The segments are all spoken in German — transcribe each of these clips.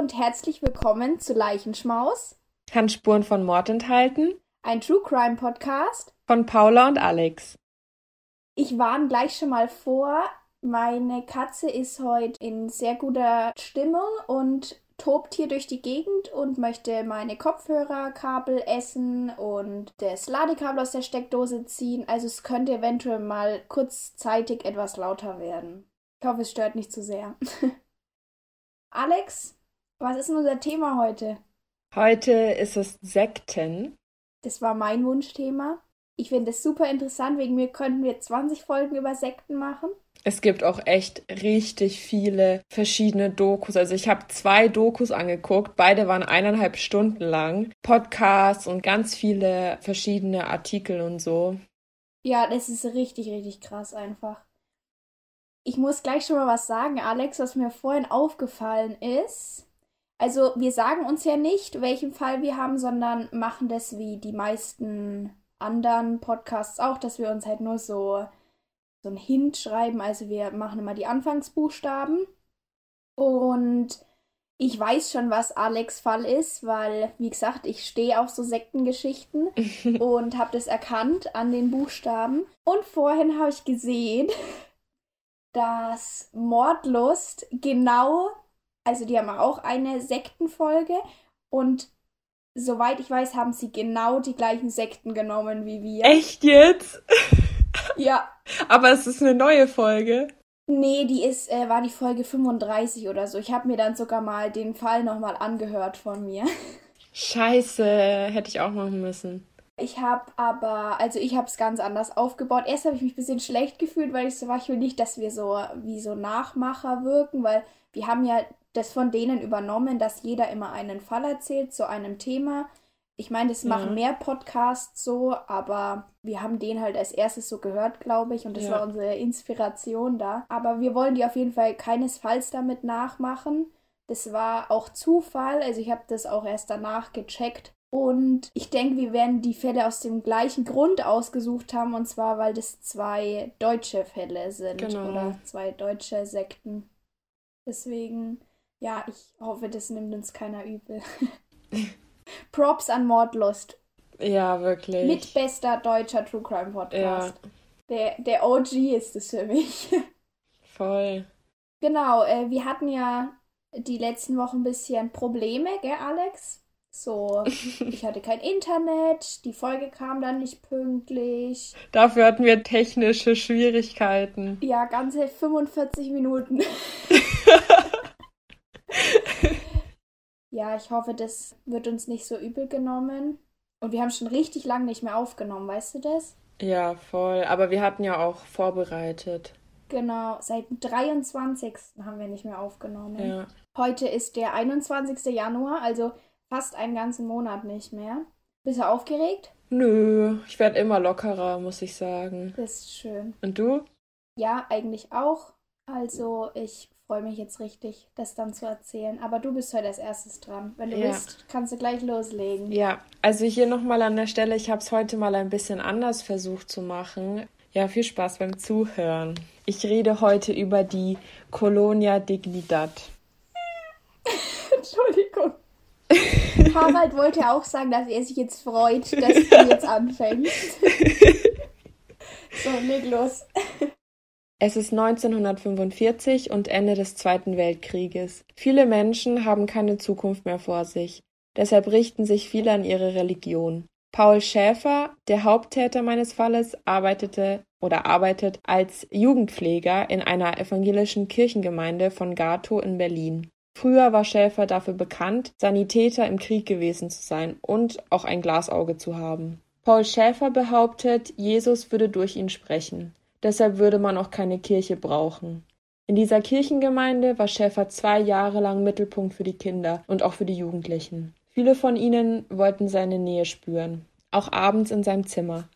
Und herzlich willkommen zu Leichenschmaus. Kann Spuren von Mord enthalten? Ein True Crime Podcast von Paula und Alex. Ich warne gleich schon mal vor, meine Katze ist heute in sehr guter Stimmung und tobt hier durch die Gegend und möchte meine Kopfhörerkabel essen und das Ladekabel aus der Steckdose ziehen. Also es könnte eventuell mal kurzzeitig etwas lauter werden. Ich hoffe, es stört nicht zu sehr. Alex, was ist denn unser Thema heute? Heute ist es Sekten. Das war mein Wunschthema. Ich finde es super interessant. Wegen mir könnten wir 20 Folgen über Sekten machen. Es gibt auch echt richtig viele verschiedene Dokus. Also ich habe zwei Dokus angeguckt. Beide waren eineinhalb Stunden lang. Podcasts und ganz viele verschiedene Artikel und so. Ja, das ist richtig, richtig krass einfach. Ich muss gleich schon mal was sagen, Alex, was mir vorhin aufgefallen ist. Also, wir sagen uns ja nicht, welchen Fall wir haben, sondern machen das wie die meisten anderen Podcasts auch, dass wir uns halt nur so, so ein Hint schreiben. Also, wir machen immer die Anfangsbuchstaben. Und ich weiß schon, was Alex Fall ist, weil, wie gesagt, ich stehe auf so Sektengeschichten und habe das erkannt an den Buchstaben. Und vorhin habe ich gesehen, dass Mordlust genau, also die haben auch eine Sektenfolge und soweit ich weiß, haben sie genau die gleichen Sekten genommen wie wir. Echt jetzt? ja. Aber es ist eine neue Folge. Nee, die ist, äh, war die Folge 35 oder so. Ich habe mir dann sogar mal den Fall nochmal angehört von mir. Scheiße, hätte ich auch machen müssen. Ich habe aber, also ich habe es ganz anders aufgebaut. Erst habe ich mich ein bisschen schlecht gefühlt, weil ich so war, ich will nicht, dass wir so wie so Nachmacher wirken, weil wir haben ja das von denen übernommen, dass jeder immer einen Fall erzählt zu einem Thema. Ich meine, das machen ja. mehr Podcasts so, aber wir haben den halt als erstes so gehört, glaube ich, und das ja. war unsere Inspiration da. Aber wir wollen die auf jeden Fall keinesfalls damit nachmachen. Das war auch Zufall, also ich habe das auch erst danach gecheckt, und ich denke, wir werden die Fälle aus dem gleichen Grund ausgesucht haben, und zwar, weil das zwei deutsche Fälle sind genau. oder zwei deutsche Sekten. Deswegen, ja, ich hoffe, das nimmt uns keiner übel. Props an Mordlust. Ja, wirklich. Mit bester deutscher True Crime Podcast. Ja. Der, der OG ist es für mich. Voll. Genau, äh, wir hatten ja die letzten Wochen ein bisschen Probleme, gell, Alex? So, ich hatte kein Internet, die Folge kam dann nicht pünktlich. Dafür hatten wir technische Schwierigkeiten. Ja, ganze 45 Minuten. ja, ich hoffe, das wird uns nicht so übel genommen. Und wir haben schon richtig lange nicht mehr aufgenommen, weißt du das? Ja, voll. Aber wir hatten ja auch vorbereitet. Genau, seit dem 23. haben wir nicht mehr aufgenommen. Ja. Heute ist der 21. Januar, also fast einen ganzen Monat nicht mehr. Bist du aufgeregt? Nö, ich werde immer lockerer, muss ich sagen. Das ist schön. Und du? Ja, eigentlich auch. Also ich freue mich jetzt richtig, das dann zu erzählen. Aber du bist heute als erstes dran. Wenn du ja. willst, kannst du gleich loslegen. Ja, also hier nochmal an der Stelle, ich habe es heute mal ein bisschen anders versucht zu machen. Ja, viel Spaß beim Zuhören. Ich rede heute über die Colonia Dignidad. Entschuldigung. Harald wollte auch sagen, dass er sich jetzt freut, dass du jetzt anfängst. so, leg los. Es ist 1945 und Ende des Zweiten Weltkrieges. Viele Menschen haben keine Zukunft mehr vor sich. Deshalb richten sich viele an ihre Religion. Paul Schäfer, der Haupttäter meines Falles, arbeitete oder arbeitet als Jugendpfleger in einer evangelischen Kirchengemeinde von Gato in Berlin. Früher war Schäfer dafür bekannt, Sanitäter im Krieg gewesen zu sein und auch ein Glasauge zu haben. Paul Schäfer behauptet, Jesus würde durch ihn sprechen. Deshalb würde man auch keine Kirche brauchen. In dieser Kirchengemeinde war Schäfer zwei Jahre lang Mittelpunkt für die Kinder und auch für die Jugendlichen. Viele von ihnen wollten seine Nähe spüren, auch abends in seinem Zimmer.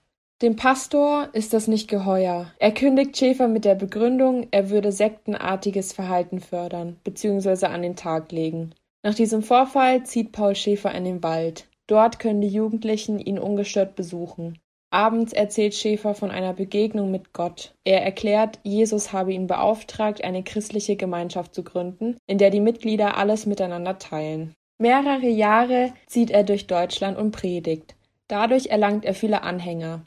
Dem Pastor ist das nicht geheuer. Er kündigt Schäfer mit der Begründung, er würde sektenartiges Verhalten fördern bzw. an den Tag legen. Nach diesem Vorfall zieht Paul Schäfer in den Wald. Dort können die Jugendlichen ihn ungestört besuchen. Abends erzählt Schäfer von einer Begegnung mit Gott. Er erklärt, Jesus habe ihn beauftragt, eine christliche Gemeinschaft zu gründen, in der die Mitglieder alles miteinander teilen. Mehrere Jahre zieht er durch Deutschland und predigt. Dadurch erlangt er viele Anhänger.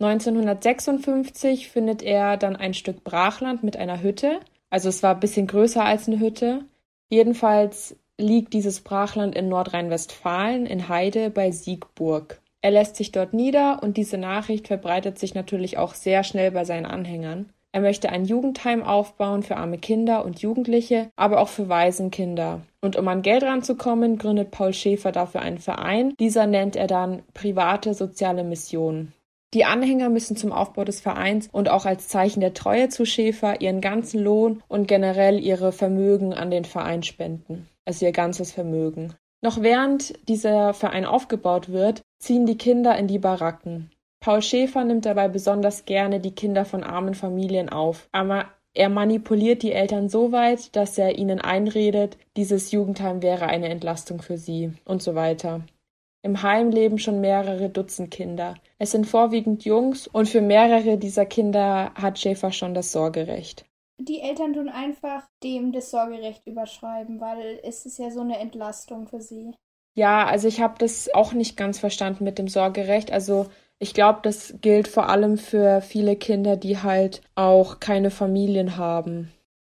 1956 findet er dann ein Stück Brachland mit einer Hütte. Also es war ein bisschen größer als eine Hütte. Jedenfalls liegt dieses Brachland in Nordrhein-Westfalen in Heide bei Siegburg. Er lässt sich dort nieder und diese Nachricht verbreitet sich natürlich auch sehr schnell bei seinen Anhängern. Er möchte ein Jugendheim aufbauen für arme Kinder und Jugendliche, aber auch für Waisenkinder. Und um an Geld ranzukommen, gründet Paul Schäfer dafür einen Verein. Dieser nennt er dann private soziale Mission. Die Anhänger müssen zum Aufbau des Vereins und auch als Zeichen der Treue zu Schäfer ihren ganzen Lohn und generell ihre Vermögen an den Verein spenden. Also ihr ganzes Vermögen. Noch während dieser Verein aufgebaut wird, ziehen die Kinder in die Baracken. Paul Schäfer nimmt dabei besonders gerne die Kinder von armen Familien auf, aber er manipuliert die Eltern so weit, dass er ihnen einredet, dieses Jugendheim wäre eine Entlastung für sie und so weiter. Im Heim leben schon mehrere Dutzend Kinder. Es sind vorwiegend Jungs und für mehrere dieser Kinder hat Schäfer schon das Sorgerecht die Eltern tun einfach dem das Sorgerecht überschreiben, weil es ist ja so eine Entlastung für sie. Ja, also ich habe das auch nicht ganz verstanden mit dem Sorgerecht. Also ich glaube, das gilt vor allem für viele Kinder, die halt auch keine Familien haben.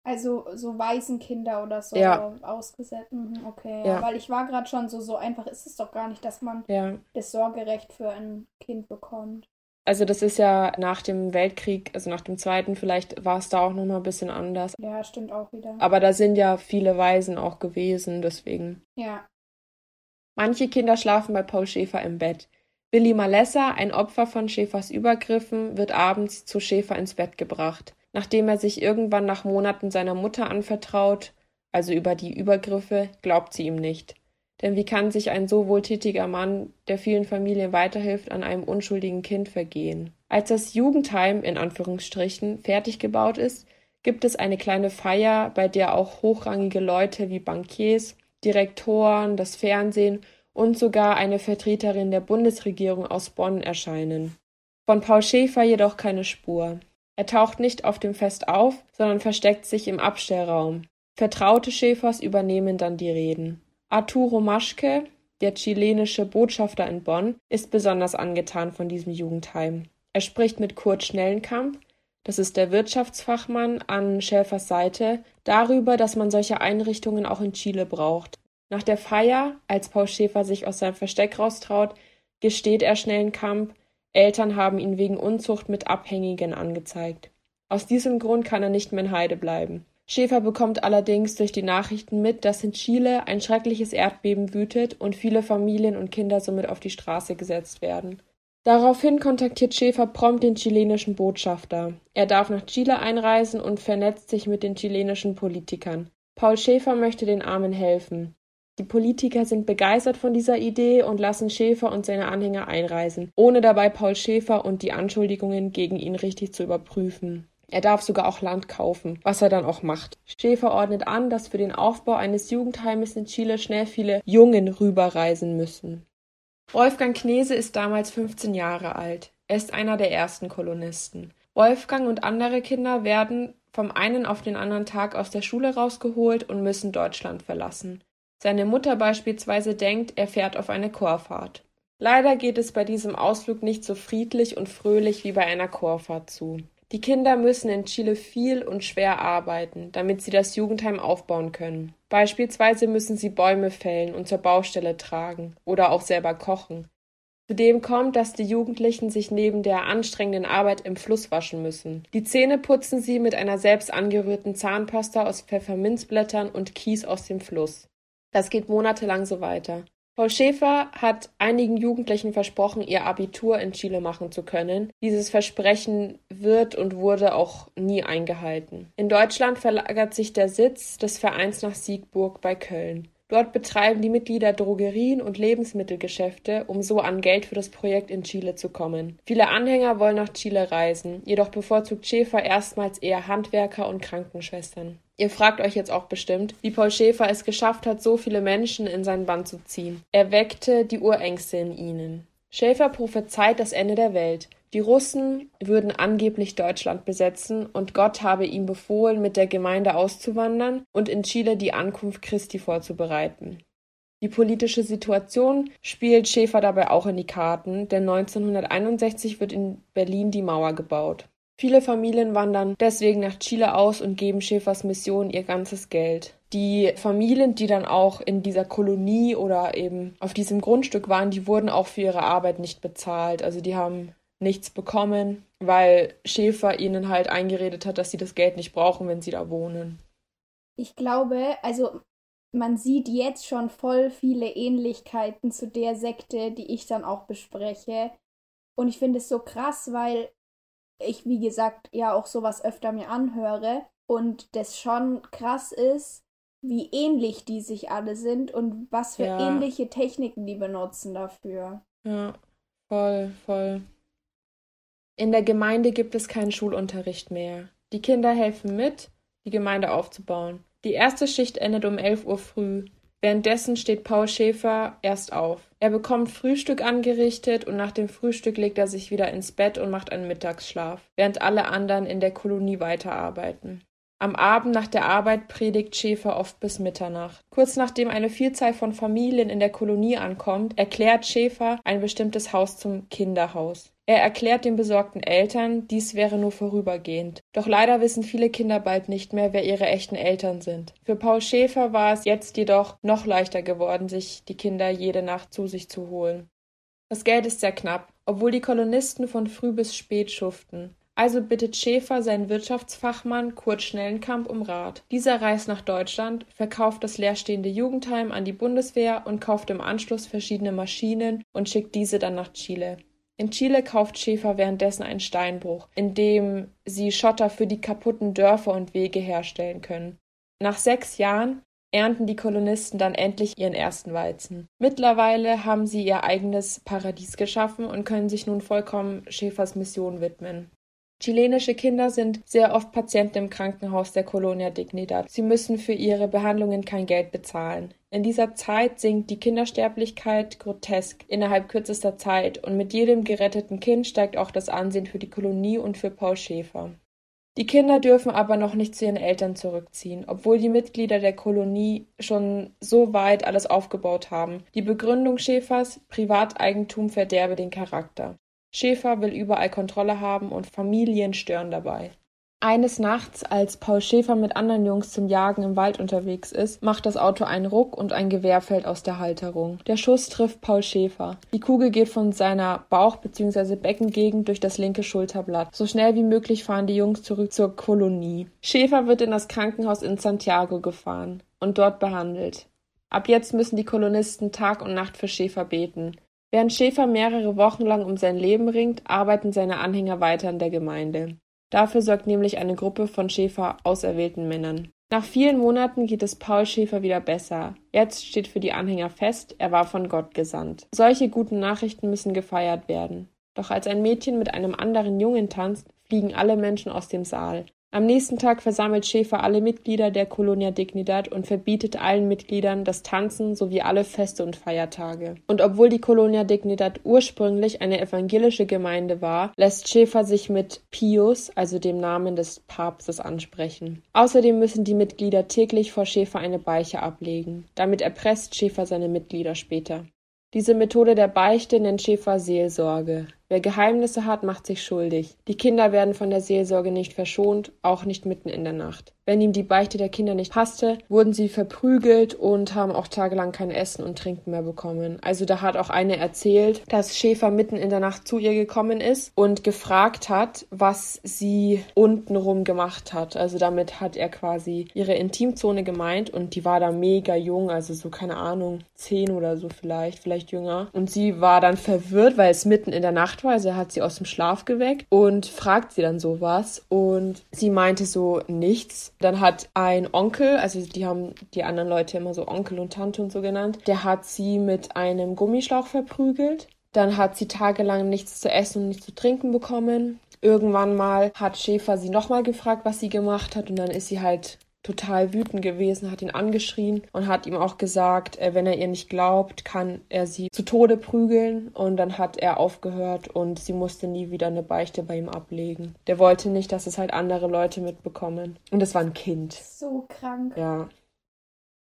Also so Waisenkinder oder so ja. ausgesetzt. Mhm, okay, ja. weil ich war gerade schon so, so einfach ist es doch gar nicht, dass man ja. das Sorgerecht für ein Kind bekommt. Also das ist ja nach dem Weltkrieg, also nach dem Zweiten, vielleicht war es da auch nochmal ein bisschen anders. Ja, stimmt auch wieder. Aber da sind ja viele Waisen auch gewesen, deswegen. Ja. Manche Kinder schlafen bei Paul Schäfer im Bett. Billy Malessa, ein Opfer von Schäfers Übergriffen, wird abends zu Schäfer ins Bett gebracht. Nachdem er sich irgendwann nach Monaten seiner Mutter anvertraut, also über die Übergriffe, glaubt sie ihm nicht. Denn wie kann sich ein so wohltätiger Mann, der vielen Familien weiterhilft, an einem unschuldigen Kind vergehen? Als das Jugendheim in Anführungsstrichen fertig gebaut ist, gibt es eine kleine Feier, bei der auch hochrangige Leute wie Bankiers, Direktoren, das Fernsehen und sogar eine Vertreterin der Bundesregierung aus Bonn erscheinen. Von Paul Schäfer jedoch keine Spur. Er taucht nicht auf dem Fest auf, sondern versteckt sich im Abstellraum. Vertraute Schäfers übernehmen dann die Reden. Arturo Maschke, der chilenische Botschafter in Bonn, ist besonders angetan von diesem Jugendheim. Er spricht mit Kurt Schnellenkamp, das ist der Wirtschaftsfachmann an Schäfers Seite, darüber, dass man solche Einrichtungen auch in Chile braucht. Nach der Feier, als Paul Schäfer sich aus seinem Versteck raustraut, gesteht er Schnellenkamp, Eltern haben ihn wegen Unzucht mit Abhängigen angezeigt. Aus diesem Grund kann er nicht mehr in Heide bleiben. Schäfer bekommt allerdings durch die Nachrichten mit, dass in Chile ein schreckliches Erdbeben wütet und viele Familien und Kinder somit auf die Straße gesetzt werden. Daraufhin kontaktiert Schäfer prompt den chilenischen Botschafter. Er darf nach Chile einreisen und vernetzt sich mit den chilenischen Politikern. Paul Schäfer möchte den Armen helfen. Die Politiker sind begeistert von dieser Idee und lassen Schäfer und seine Anhänger einreisen, ohne dabei Paul Schäfer und die Anschuldigungen gegen ihn richtig zu überprüfen. Er darf sogar auch Land kaufen, was er dann auch macht. Schäfer ordnet an, dass für den Aufbau eines Jugendheimes in Chile schnell viele Jungen rüberreisen müssen. Wolfgang Knese ist damals 15 Jahre alt. Er ist einer der ersten Kolonisten. Wolfgang und andere Kinder werden vom einen auf den anderen Tag aus der Schule rausgeholt und müssen Deutschland verlassen. Seine Mutter beispielsweise denkt, er fährt auf eine Chorfahrt. Leider geht es bei diesem Ausflug nicht so friedlich und fröhlich wie bei einer Chorfahrt zu. Die Kinder müssen in Chile viel und schwer arbeiten, damit sie das Jugendheim aufbauen können. Beispielsweise müssen sie Bäume fällen und zur Baustelle tragen oder auch selber kochen. Zudem kommt, dass die Jugendlichen sich neben der anstrengenden Arbeit im Fluss waschen müssen. Die Zähne putzen sie mit einer selbst angerührten Zahnpasta aus Pfefferminzblättern und Kies aus dem Fluss. Das geht monatelang so weiter. Paul Schäfer hat einigen Jugendlichen versprochen, ihr Abitur in Chile machen zu können. Dieses Versprechen wird und wurde auch nie eingehalten. In Deutschland verlagert sich der Sitz des Vereins nach Siegburg bei Köln. Dort betreiben die Mitglieder Drogerien und Lebensmittelgeschäfte, um so an Geld für das Projekt in Chile zu kommen. Viele Anhänger wollen nach Chile reisen, jedoch bevorzugt Schäfer erstmals eher Handwerker und Krankenschwestern. Ihr fragt euch jetzt auch bestimmt, wie Paul Schäfer es geschafft hat, so viele Menschen in seinen Bann zu ziehen. Er weckte die Urängste in ihnen. Schäfer prophezeit das Ende der Welt. Die Russen würden angeblich Deutschland besetzen und Gott habe ihm befohlen, mit der Gemeinde auszuwandern und in Chile die Ankunft Christi vorzubereiten. Die politische Situation spielt Schäfer dabei auch in die Karten, denn 1961 wird in Berlin die Mauer gebaut. Viele Familien wandern deswegen nach Chile aus und geben Schäfers Mission ihr ganzes Geld. Die Familien, die dann auch in dieser Kolonie oder eben auf diesem Grundstück waren, die wurden auch für ihre Arbeit nicht bezahlt. Also die haben nichts bekommen, weil Schäfer ihnen halt eingeredet hat, dass sie das Geld nicht brauchen, wenn sie da wohnen. Ich glaube, also man sieht jetzt schon voll viele Ähnlichkeiten zu der Sekte, die ich dann auch bespreche. Und ich finde es so krass, weil ich, wie gesagt, ja auch sowas öfter mir anhöre und das schon krass ist, wie ähnlich die sich alle sind und was für ja. ähnliche Techniken die benutzen dafür. Ja, voll, voll. In der Gemeinde gibt es keinen Schulunterricht mehr. Die Kinder helfen mit, die Gemeinde aufzubauen. Die erste Schicht endet um 11 Uhr früh. Währenddessen steht Paul Schäfer erst auf. Er bekommt Frühstück angerichtet und nach dem Frühstück legt er sich wieder ins Bett und macht einen Mittagsschlaf, während alle anderen in der Kolonie weiterarbeiten. Am Abend nach der Arbeit predigt Schäfer oft bis Mitternacht. Kurz nachdem eine Vielzahl von Familien in der Kolonie ankommt, erklärt Schäfer ein bestimmtes Haus zum Kinderhaus. Er erklärt den besorgten Eltern, dies wäre nur vorübergehend. Doch leider wissen viele Kinder bald nicht mehr, wer ihre echten Eltern sind. Für Paul Schäfer war es jetzt jedoch noch leichter geworden, sich die Kinder jede Nacht zu sich zu holen. Das Geld ist sehr knapp, obwohl die Kolonisten von früh bis spät schuften. Also bittet Schäfer seinen Wirtschaftsfachmann Kurt Schnellenkamp um Rat. Dieser reist nach Deutschland, verkauft das leerstehende Jugendheim an die Bundeswehr und kauft im Anschluss verschiedene Maschinen und schickt diese dann nach Chile. In Chile kauft Schäfer währenddessen einen Steinbruch, in dem sie Schotter für die kaputten Dörfer und Wege herstellen können. Nach sechs Jahren ernten die Kolonisten dann endlich ihren ersten Weizen. Mittlerweile haben sie ihr eigenes Paradies geschaffen und können sich nun vollkommen Schäfers Mission widmen. Chilenische Kinder sind sehr oft Patienten im Krankenhaus der Colonia Dignidad. Sie müssen für ihre Behandlungen kein Geld bezahlen. In dieser Zeit sinkt die Kindersterblichkeit grotesk innerhalb kürzester Zeit und mit jedem geretteten Kind steigt auch das Ansehen für die Kolonie und für Paul Schäfer. Die Kinder dürfen aber noch nicht zu ihren Eltern zurückziehen, obwohl die Mitglieder der Kolonie schon so weit alles aufgebaut haben. Die Begründung Schäfers Privateigentum verderbe den Charakter. Schäfer will überall Kontrolle haben und Familien stören dabei. Eines Nachts, als Paul Schäfer mit anderen Jungs zum Jagen im Wald unterwegs ist, macht das Auto einen Ruck und ein Gewehr fällt aus der Halterung. Der Schuss trifft Paul Schäfer. Die Kugel geht von seiner Bauch- bzw. Beckengegend durch das linke Schulterblatt. So schnell wie möglich fahren die Jungs zurück zur Kolonie. Schäfer wird in das Krankenhaus in Santiago gefahren und dort behandelt. Ab jetzt müssen die Kolonisten Tag und Nacht für Schäfer beten. Während Schäfer mehrere Wochen lang um sein Leben ringt, arbeiten seine Anhänger weiter in der Gemeinde. Dafür sorgt nämlich eine Gruppe von Schäfer auserwählten Männern. Nach vielen Monaten geht es Paul Schäfer wieder besser. Jetzt steht für die Anhänger fest, er war von Gott gesandt. Solche guten Nachrichten müssen gefeiert werden. Doch als ein Mädchen mit einem anderen Jungen tanzt, fliegen alle Menschen aus dem Saal. Am nächsten Tag versammelt Schäfer alle Mitglieder der Colonia Dignidad und verbietet allen Mitgliedern das Tanzen sowie alle Feste und Feiertage. Und obwohl die Colonia Dignidad ursprünglich eine evangelische Gemeinde war, lässt Schäfer sich mit Pius, also dem Namen des Papstes, ansprechen. Außerdem müssen die Mitglieder täglich vor Schäfer eine Beiche ablegen. Damit erpresst Schäfer seine Mitglieder später. Diese Methode der Beichte nennt Schäfer Seelsorge. Wer Geheimnisse hat, macht sich schuldig. Die Kinder werden von der Seelsorge nicht verschont, auch nicht mitten in der Nacht. Wenn ihm die Beichte der Kinder nicht passte, wurden sie verprügelt und haben auch tagelang kein Essen und Trinken mehr bekommen. Also da hat auch eine erzählt, dass Schäfer mitten in der Nacht zu ihr gekommen ist und gefragt hat, was sie untenrum gemacht hat. Also damit hat er quasi ihre Intimzone gemeint und die war da mega jung, also so keine Ahnung, zehn oder so vielleicht, vielleicht jünger. Und sie war dann verwirrt, weil es mitten in der Nacht Nachtweise hat sie aus dem Schlaf geweckt und fragt sie dann sowas und sie meinte so nichts. Dann hat ein Onkel, also die haben die anderen Leute immer so Onkel und Tante und so genannt, der hat sie mit einem Gummischlauch verprügelt. Dann hat sie tagelang nichts zu essen und nichts zu trinken bekommen. Irgendwann mal hat Schäfer sie nochmal gefragt, was sie gemacht hat und dann ist sie halt total wütend gewesen, hat ihn angeschrien und hat ihm auch gesagt, äh, wenn er ihr nicht glaubt, kann er sie zu Tode prügeln. Und dann hat er aufgehört und sie musste nie wieder eine Beichte bei ihm ablegen. Der wollte nicht, dass es halt andere Leute mitbekommen. Und es war ein Kind. So krank. Ja.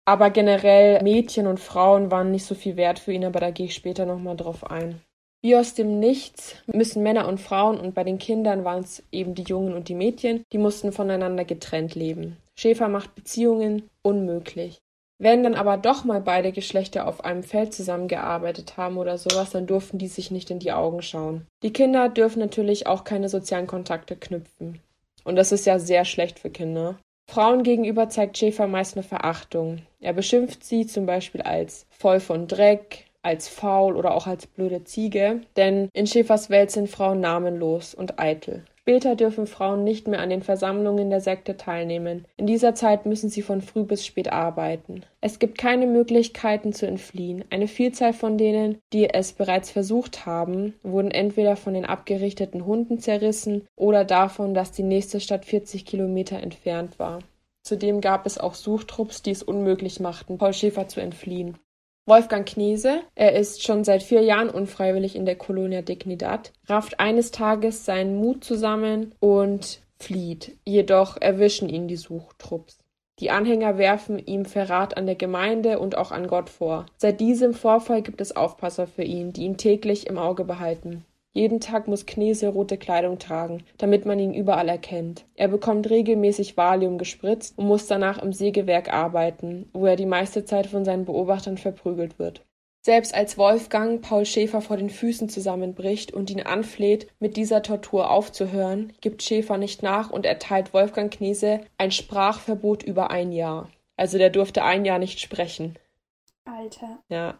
Aber generell Mädchen und Frauen waren nicht so viel wert für ihn, aber da gehe ich später nochmal drauf ein. Wie aus dem Nichts müssen Männer und Frauen und bei den Kindern waren es eben die Jungen und die Mädchen, die mussten voneinander getrennt leben. Schäfer macht Beziehungen unmöglich. Wenn dann aber doch mal beide Geschlechter auf einem Feld zusammengearbeitet haben oder sowas, dann durften die sich nicht in die Augen schauen. Die Kinder dürfen natürlich auch keine sozialen Kontakte knüpfen. Und das ist ja sehr schlecht für Kinder. Frauen gegenüber zeigt Schäfer meist eine Verachtung. Er beschimpft sie zum Beispiel als voll von Dreck, als faul oder auch als blöde Ziege, denn in Schäfers Welt sind Frauen namenlos und eitel. Später dürfen Frauen nicht mehr an den Versammlungen der Sekte teilnehmen. In dieser Zeit müssen sie von früh bis spät arbeiten. Es gibt keine Möglichkeiten zu entfliehen. Eine Vielzahl von denen, die es bereits versucht haben, wurden entweder von den abgerichteten Hunden zerrissen oder davon, dass die nächste Stadt 40 Kilometer entfernt war. Zudem gab es auch Suchtrupps, die es unmöglich machten, Paul Schäfer zu entfliehen. Wolfgang Knese, er ist schon seit vier Jahren unfreiwillig in der Colonia Dignidad, rafft eines Tages seinen Mut zusammen und flieht. Jedoch erwischen ihn die Suchtrupps. Die Anhänger werfen ihm Verrat an der Gemeinde und auch an Gott vor. Seit diesem Vorfall gibt es Aufpasser für ihn, die ihn täglich im Auge behalten. Jeden Tag muss Knese rote Kleidung tragen, damit man ihn überall erkennt. Er bekommt regelmäßig Valium gespritzt und muss danach im Sägewerk arbeiten, wo er die meiste Zeit von seinen Beobachtern verprügelt wird. Selbst als Wolfgang Paul Schäfer vor den Füßen zusammenbricht und ihn anfleht, mit dieser Tortur aufzuhören, gibt Schäfer nicht nach und erteilt Wolfgang Knese ein Sprachverbot über ein Jahr. Also der durfte ein Jahr nicht sprechen. Alter. Ja.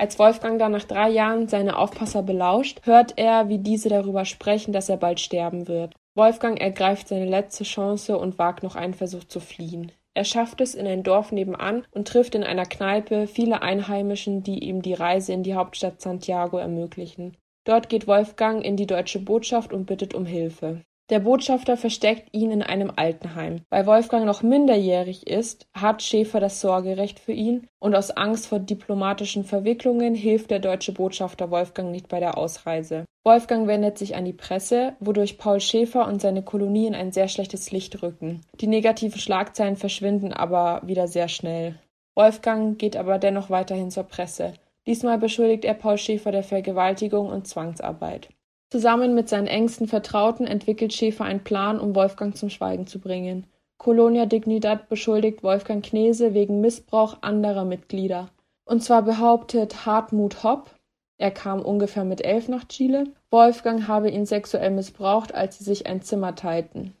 Als Wolfgang dann nach drei Jahren seine Aufpasser belauscht, hört er, wie diese darüber sprechen, dass er bald sterben wird. Wolfgang ergreift seine letzte Chance und wagt noch einen Versuch zu fliehen. Er schafft es in ein Dorf nebenan und trifft in einer Kneipe viele Einheimischen, die ihm die Reise in die Hauptstadt Santiago ermöglichen. Dort geht Wolfgang in die deutsche Botschaft und bittet um Hilfe. Der Botschafter versteckt ihn in einem Altenheim. Weil Wolfgang noch minderjährig ist, hat Schäfer das Sorgerecht für ihn und aus Angst vor diplomatischen Verwicklungen hilft der deutsche Botschafter Wolfgang nicht bei der Ausreise. Wolfgang wendet sich an die Presse, wodurch Paul Schäfer und seine Kolonie in ein sehr schlechtes Licht rücken. Die negativen Schlagzeilen verschwinden aber wieder sehr schnell. Wolfgang geht aber dennoch weiterhin zur Presse. Diesmal beschuldigt er Paul Schäfer der Vergewaltigung und Zwangsarbeit. Zusammen mit seinen engsten Vertrauten entwickelt Schäfer einen Plan, um Wolfgang zum Schweigen zu bringen. Colonia Dignidad beschuldigt Wolfgang Knese wegen Missbrauch anderer Mitglieder. Und zwar behauptet Hartmut Hopp, er kam ungefähr mit elf nach Chile, Wolfgang habe ihn sexuell missbraucht, als sie sich ein Zimmer teilten.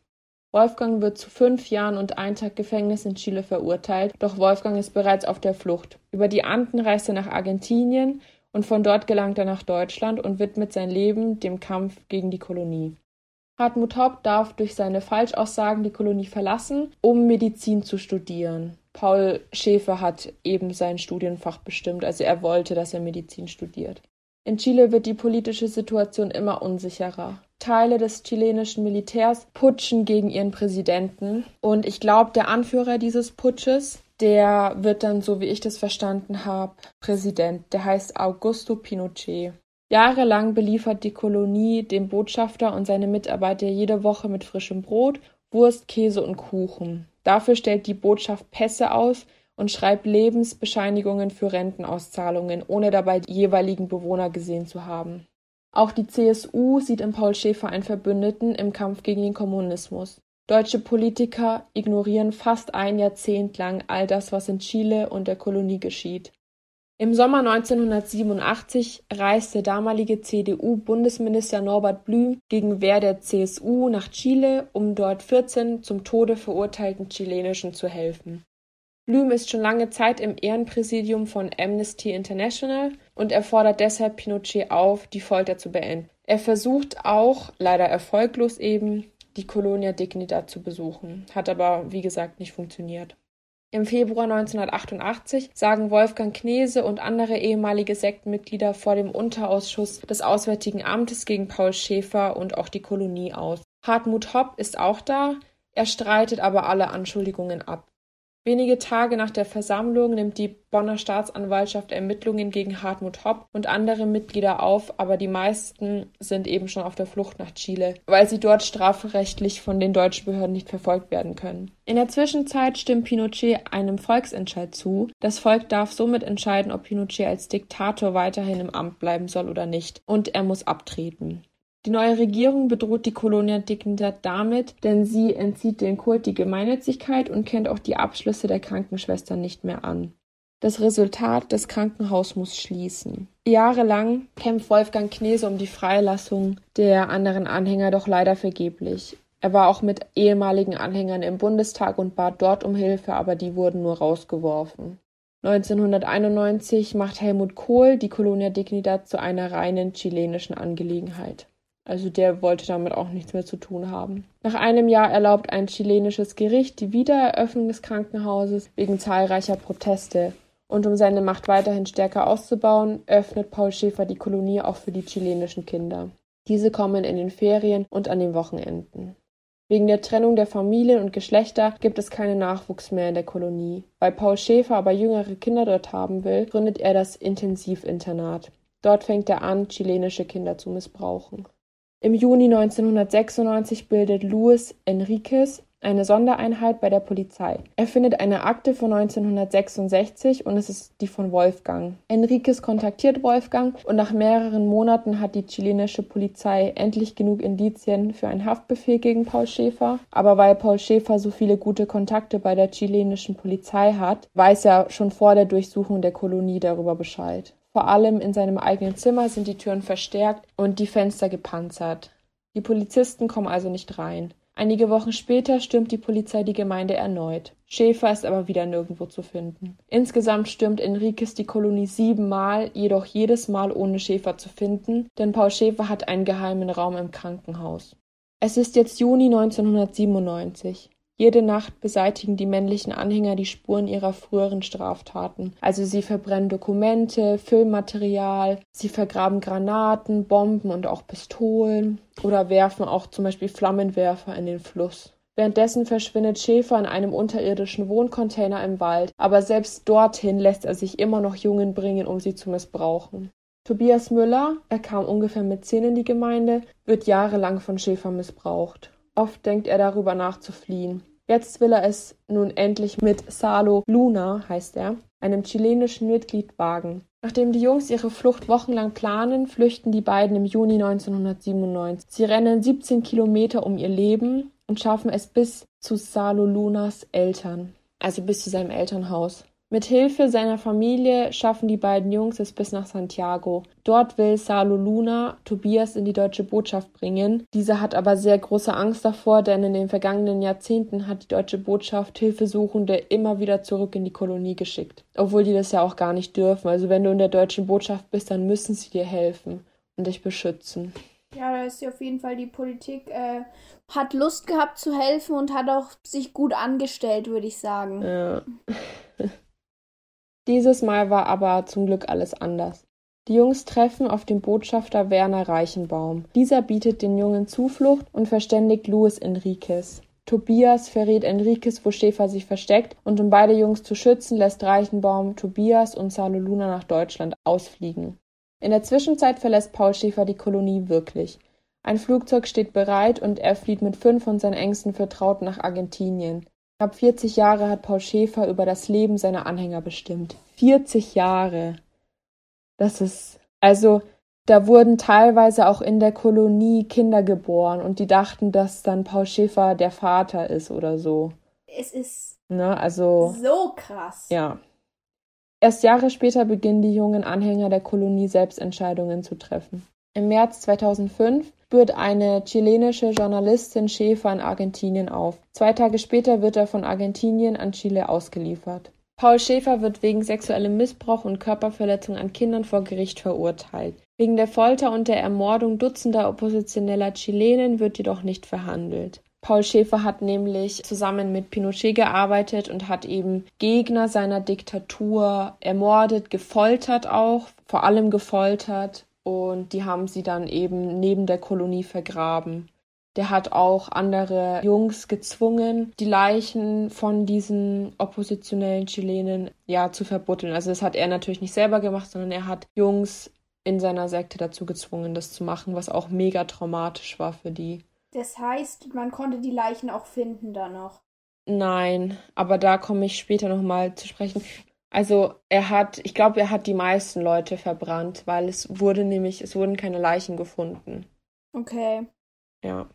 Wolfgang wird zu fünf Jahren und ein Tag Gefängnis in Chile verurteilt, doch Wolfgang ist bereits auf der Flucht. Über die Anden reist er nach Argentinien und von dort gelangt er nach Deutschland und widmet sein Leben dem Kampf gegen die Kolonie. Hartmut Hopp darf durch seine Falschaussagen die Kolonie verlassen, um Medizin zu studieren. Paul Schäfer hat eben sein Studienfach bestimmt, also er wollte, dass er Medizin studiert. In Chile wird die politische Situation immer unsicherer. Teile des chilenischen Militärs putschen gegen ihren Präsidenten und ich glaube, der Anführer dieses Putsches der wird dann, so wie ich das verstanden habe, Präsident. Der heißt Augusto Pinochet. Jahrelang beliefert die Kolonie den Botschafter und seine Mitarbeiter jede Woche mit frischem Brot, Wurst, Käse und Kuchen. Dafür stellt die Botschaft Pässe aus und schreibt Lebensbescheinigungen für Rentenauszahlungen, ohne dabei die jeweiligen Bewohner gesehen zu haben. Auch die CSU sieht in Paul Schäfer einen Verbündeten im Kampf gegen den Kommunismus. Deutsche Politiker ignorieren fast ein Jahrzehnt lang all das, was in Chile und der Kolonie geschieht. Im Sommer 1987 reiste damalige CDU-Bundesminister Norbert Blüm gegen Wehr der CSU nach Chile, um dort 14 zum Tode verurteilten Chilenischen zu helfen. Blüm ist schon lange Zeit im Ehrenpräsidium von Amnesty International und er fordert deshalb Pinochet auf, die Folter zu beenden. Er versucht auch, leider erfolglos eben, die Colonia Dignidad zu besuchen, hat aber wie gesagt nicht funktioniert. Im Februar 1988 sagen Wolfgang Knese und andere ehemalige Sektenmitglieder vor dem Unterausschuss des Auswärtigen Amtes gegen Paul Schäfer und auch die Kolonie aus. Hartmut Hopp ist auch da. Er streitet aber alle Anschuldigungen ab. Wenige Tage nach der Versammlung nimmt die Bonner Staatsanwaltschaft Ermittlungen gegen Hartmut Hopp und andere Mitglieder auf, aber die meisten sind eben schon auf der Flucht nach Chile, weil sie dort strafrechtlich von den deutschen Behörden nicht verfolgt werden können. In der Zwischenzeit stimmt Pinochet einem Volksentscheid zu. Das Volk darf somit entscheiden, ob Pinochet als Diktator weiterhin im Amt bleiben soll oder nicht, und er muss abtreten. Die neue Regierung bedroht die Colonia Dignidad damit, denn sie entzieht den Kult die Gemeinnützigkeit und kennt auch die Abschlüsse der Krankenschwestern nicht mehr an. Das Resultat, das Krankenhaus muss schließen. Jahrelang kämpft Wolfgang Knese um die Freilassung der anderen Anhänger, doch leider vergeblich. Er war auch mit ehemaligen Anhängern im Bundestag und bat dort um Hilfe, aber die wurden nur rausgeworfen. 1991 macht Helmut Kohl die Colonia Dignidad zu einer reinen chilenischen Angelegenheit. Also der wollte damit auch nichts mehr zu tun haben. Nach einem Jahr erlaubt ein chilenisches Gericht die Wiedereröffnung des Krankenhauses wegen zahlreicher Proteste. Und um seine Macht weiterhin stärker auszubauen, öffnet Paul Schäfer die Kolonie auch für die chilenischen Kinder. Diese kommen in den Ferien und an den Wochenenden. Wegen der Trennung der Familien und Geschlechter gibt es keinen Nachwuchs mehr in der Kolonie. Weil Paul Schäfer aber jüngere Kinder dort haben will, gründet er das Intensivinternat. Dort fängt er an, chilenische Kinder zu missbrauchen. Im Juni 1996 bildet Luis Enriquez eine Sondereinheit bei der Polizei. Er findet eine Akte von 1966 und es ist die von Wolfgang. Enriquez kontaktiert Wolfgang und nach mehreren Monaten hat die chilenische Polizei endlich genug Indizien für einen Haftbefehl gegen Paul Schäfer. Aber weil Paul Schäfer so viele gute Kontakte bei der chilenischen Polizei hat, weiß er schon vor der Durchsuchung der Kolonie darüber Bescheid. Vor allem in seinem eigenen Zimmer sind die Türen verstärkt und die Fenster gepanzert. Die Polizisten kommen also nicht rein. Einige Wochen später stürmt die Polizei die Gemeinde erneut. Schäfer ist aber wieder nirgendwo zu finden. Insgesamt stürmt Enriquez die Kolonie siebenmal, jedoch jedes Mal ohne Schäfer zu finden, denn Paul Schäfer hat einen geheimen Raum im Krankenhaus. Es ist jetzt Juni 1997. Jede Nacht beseitigen die männlichen Anhänger die Spuren ihrer früheren Straftaten. Also sie verbrennen Dokumente, Filmmaterial, sie vergraben Granaten, Bomben und auch Pistolen oder werfen auch zum Beispiel Flammenwerfer in den Fluss. Währenddessen verschwindet Schäfer in einem unterirdischen Wohncontainer im Wald, aber selbst dorthin lässt er sich immer noch Jungen bringen, um sie zu missbrauchen. Tobias Müller, er kam ungefähr mit zehn in die Gemeinde, wird jahrelang von Schäfer missbraucht. Oft denkt er darüber nach zu fliehen. Jetzt will er es nun endlich mit Salo Luna, heißt er, einem chilenischen Mitglied wagen. Nachdem die Jungs ihre Flucht wochenlang planen, flüchten die beiden im Juni 1997. Sie rennen 17 Kilometer um ihr Leben und schaffen es bis zu Salo Lunas Eltern, also bis zu seinem Elternhaus. Mit Hilfe seiner Familie schaffen die beiden Jungs es bis nach Santiago. Dort will Salo Luna Tobias in die deutsche Botschaft bringen. Dieser hat aber sehr große Angst davor, denn in den vergangenen Jahrzehnten hat die deutsche Botschaft Hilfesuchende immer wieder zurück in die Kolonie geschickt. Obwohl die das ja auch gar nicht dürfen. Also wenn du in der deutschen Botschaft bist, dann müssen sie dir helfen und dich beschützen. Ja, da ist ja auf jeden Fall die Politik, äh, hat Lust gehabt zu helfen und hat auch sich gut angestellt, würde ich sagen. Ja. Dieses Mal war aber zum Glück alles anders. Die Jungs treffen auf den Botschafter Werner Reichenbaum. Dieser bietet den Jungen Zuflucht und verständigt Luis Enriquez. Tobias verrät Enriquez, wo Schäfer sich versteckt, und um beide Jungs zu schützen, lässt Reichenbaum Tobias und Salo Luna nach Deutschland ausfliegen. In der Zwischenzeit verlässt Paul Schäfer die Kolonie wirklich. Ein Flugzeug steht bereit und er flieht mit fünf von seinen engsten Vertrauten nach Argentinien. Knapp 40 Jahre hat Paul Schäfer über das Leben seiner Anhänger bestimmt. 40 Jahre. Das ist, also, da wurden teilweise auch in der Kolonie Kinder geboren und die dachten, dass dann Paul Schäfer der Vater ist oder so. Es ist ne, also, so krass. Ja. Erst Jahre später beginnen die jungen Anhänger der Kolonie selbst Entscheidungen zu treffen. Im März 2005 spürt eine chilenische Journalistin Schäfer in Argentinien auf. Zwei Tage später wird er von Argentinien an Chile ausgeliefert. Paul Schäfer wird wegen sexuellem Missbrauch und Körperverletzung an Kindern vor Gericht verurteilt. Wegen der Folter und der Ermordung dutzender oppositioneller Chilenen wird jedoch nicht verhandelt. Paul Schäfer hat nämlich zusammen mit Pinochet gearbeitet und hat eben Gegner seiner Diktatur ermordet, gefoltert auch, vor allem gefoltert und die haben sie dann eben neben der Kolonie vergraben. Der hat auch andere Jungs gezwungen, die Leichen von diesen oppositionellen Chilenen ja zu verbuddeln. Also das hat er natürlich nicht selber gemacht, sondern er hat Jungs in seiner Sekte dazu gezwungen, das zu machen, was auch mega traumatisch war für die. Das heißt, man konnte die Leichen auch finden da noch. Nein, aber da komme ich später nochmal zu sprechen. Also er hat, ich glaube, er hat die meisten Leute verbrannt, weil es wurde nämlich, es wurden keine Leichen gefunden. Okay. Ja.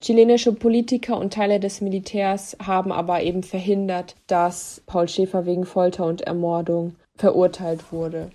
Chilenische Politiker und Teile des Militärs haben aber eben verhindert, dass Paul Schäfer wegen Folter und Ermordung verurteilt wurde.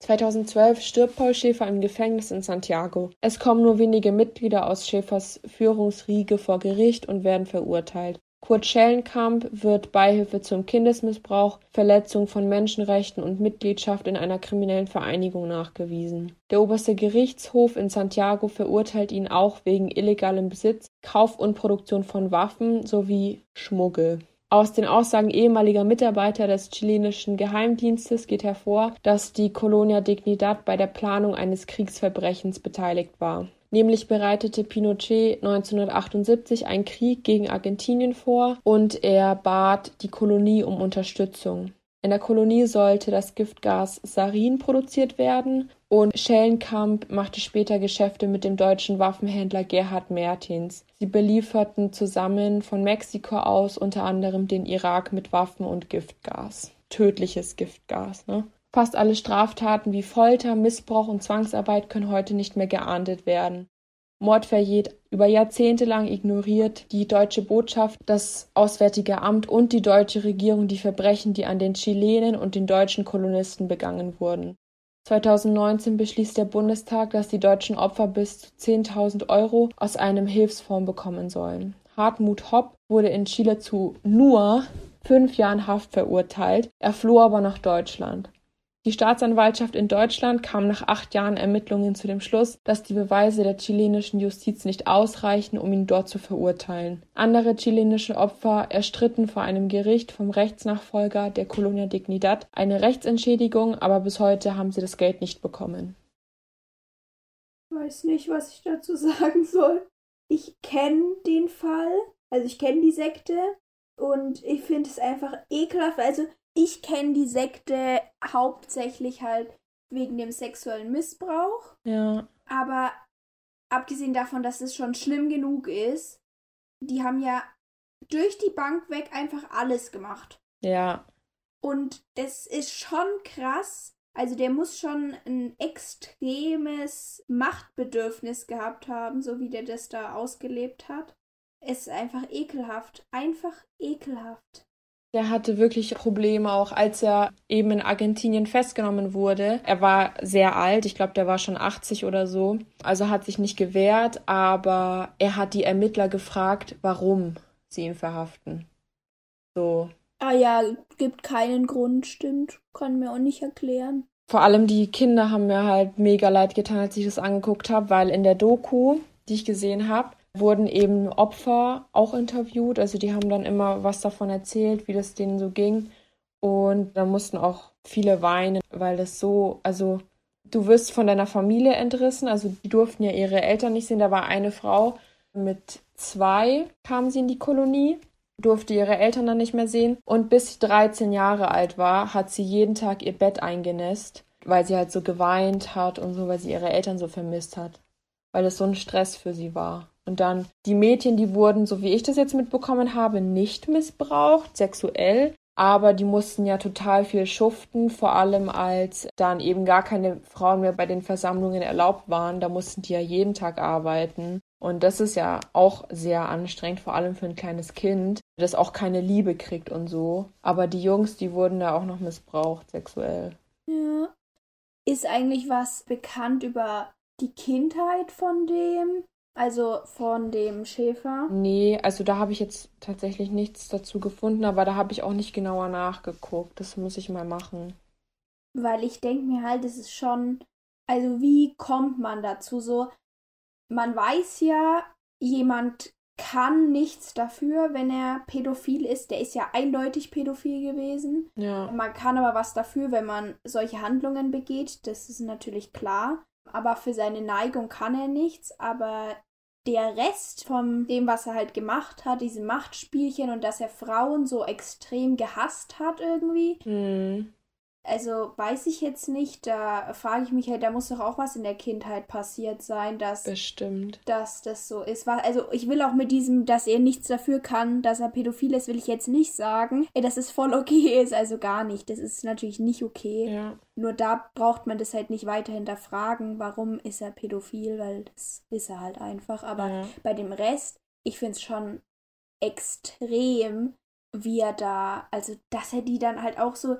2012 stirbt Paul Schäfer im Gefängnis in Santiago. Es kommen nur wenige Mitglieder aus Schäfers Führungsriege vor Gericht und werden verurteilt. Kurt Schellenkamp wird Beihilfe zum Kindesmissbrauch, Verletzung von Menschenrechten und Mitgliedschaft in einer kriminellen Vereinigung nachgewiesen. Der Oberste Gerichtshof in Santiago verurteilt ihn auch wegen illegalem Besitz, Kauf und Produktion von Waffen sowie Schmuggel. Aus den Aussagen ehemaliger Mitarbeiter des chilenischen Geheimdienstes geht hervor, dass die Colonia Dignidad bei der Planung eines Kriegsverbrechens beteiligt war. Nämlich bereitete Pinochet 1978 einen Krieg gegen Argentinien vor und er bat die Kolonie um Unterstützung. In der Kolonie sollte das Giftgas Sarin produziert werden und Schellenkamp machte später Geschäfte mit dem deutschen Waffenhändler Gerhard Mertins. Sie belieferten zusammen von Mexiko aus unter anderem den Irak mit Waffen und Giftgas. Tödliches Giftgas, ne? Fast alle Straftaten wie Folter, Missbrauch und Zwangsarbeit können heute nicht mehr geahndet werden. Mordverjährt über Jahrzehnte lang ignoriert die deutsche Botschaft, das Auswärtige Amt und die deutsche Regierung die Verbrechen, die an den Chilenen und den deutschen Kolonisten begangen wurden. 2019 beschließt der Bundestag, dass die deutschen Opfer bis zu 10.000 Euro aus einem Hilfsfonds bekommen sollen. Hartmut Hopp wurde in Chile zu nur fünf Jahren Haft verurteilt, er floh aber nach Deutschland. Die Staatsanwaltschaft in Deutschland kam nach acht Jahren Ermittlungen zu dem Schluss, dass die Beweise der chilenischen Justiz nicht ausreichen, um ihn dort zu verurteilen. Andere chilenische Opfer erstritten vor einem Gericht vom Rechtsnachfolger der Colonia Dignidad eine Rechtsentschädigung, aber bis heute haben sie das Geld nicht bekommen. Ich weiß nicht, was ich dazu sagen soll. Ich kenne den Fall, also ich kenne die Sekte und ich finde es einfach ekelhaft. Also ich kenne die Sekte hauptsächlich halt wegen dem sexuellen Missbrauch. Ja. Aber abgesehen davon, dass es schon schlimm genug ist, die haben ja durch die Bank weg einfach alles gemacht. Ja. Und das ist schon krass. Also der muss schon ein extremes Machtbedürfnis gehabt haben, so wie der das da ausgelebt hat. Es ist einfach ekelhaft. Einfach ekelhaft. Der hatte wirklich Probleme, auch als er eben in Argentinien festgenommen wurde. Er war sehr alt, ich glaube, der war schon 80 oder so. Also hat sich nicht gewehrt, aber er hat die Ermittler gefragt, warum sie ihn verhaften. So. Ah ja, gibt keinen Grund, stimmt. Kann mir auch nicht erklären. Vor allem die Kinder haben mir halt mega leid getan, als ich das angeguckt habe, weil in der Doku, die ich gesehen habe, wurden eben Opfer auch interviewt. Also die haben dann immer was davon erzählt, wie das denen so ging. Und da mussten auch viele weinen, weil das so, also du wirst von deiner Familie entrissen. Also die durften ja ihre Eltern nicht sehen. Da war eine Frau mit zwei, kam sie in die Kolonie, durfte ihre Eltern dann nicht mehr sehen. Und bis sie 13 Jahre alt war, hat sie jeden Tag ihr Bett eingenässt, weil sie halt so geweint hat und so, weil sie ihre Eltern so vermisst hat. Weil es so ein Stress für sie war. Und dann die Mädchen, die wurden, so wie ich das jetzt mitbekommen habe, nicht missbraucht, sexuell. Aber die mussten ja total viel schuften, vor allem als dann eben gar keine Frauen mehr bei den Versammlungen erlaubt waren. Da mussten die ja jeden Tag arbeiten. Und das ist ja auch sehr anstrengend, vor allem für ein kleines Kind, das auch keine Liebe kriegt und so. Aber die Jungs, die wurden da auch noch missbraucht, sexuell. Ja. Ist eigentlich was bekannt über die Kindheit von dem? Also von dem Schäfer? Nee, also da habe ich jetzt tatsächlich nichts dazu gefunden, aber da habe ich auch nicht genauer nachgeguckt. Das muss ich mal machen. Weil ich denke mir halt, es ist schon, also wie kommt man dazu so? Man weiß ja, jemand kann nichts dafür, wenn er pädophil ist. Der ist ja eindeutig pädophil gewesen. Ja. Man kann aber was dafür, wenn man solche Handlungen begeht. Das ist natürlich klar. Aber für seine Neigung kann er nichts. Aber der Rest von dem, was er halt gemacht hat, diese Machtspielchen und dass er Frauen so extrem gehasst hat irgendwie. Hm. Also weiß ich jetzt nicht, da frage ich mich halt, da muss doch auch was in der Kindheit passiert sein, dass, Bestimmt. dass das so ist. Also ich will auch mit diesem, dass er nichts dafür kann, dass er pädophil ist, will ich jetzt nicht sagen, dass es voll okay ist, also gar nicht. Das ist natürlich nicht okay. Ja. Nur da braucht man das halt nicht weiter hinterfragen, warum ist er pädophil, weil das ist er halt einfach. Aber Ja. bei dem Rest, ich finde es schon extrem, wie er da, also dass er die dann halt auch so.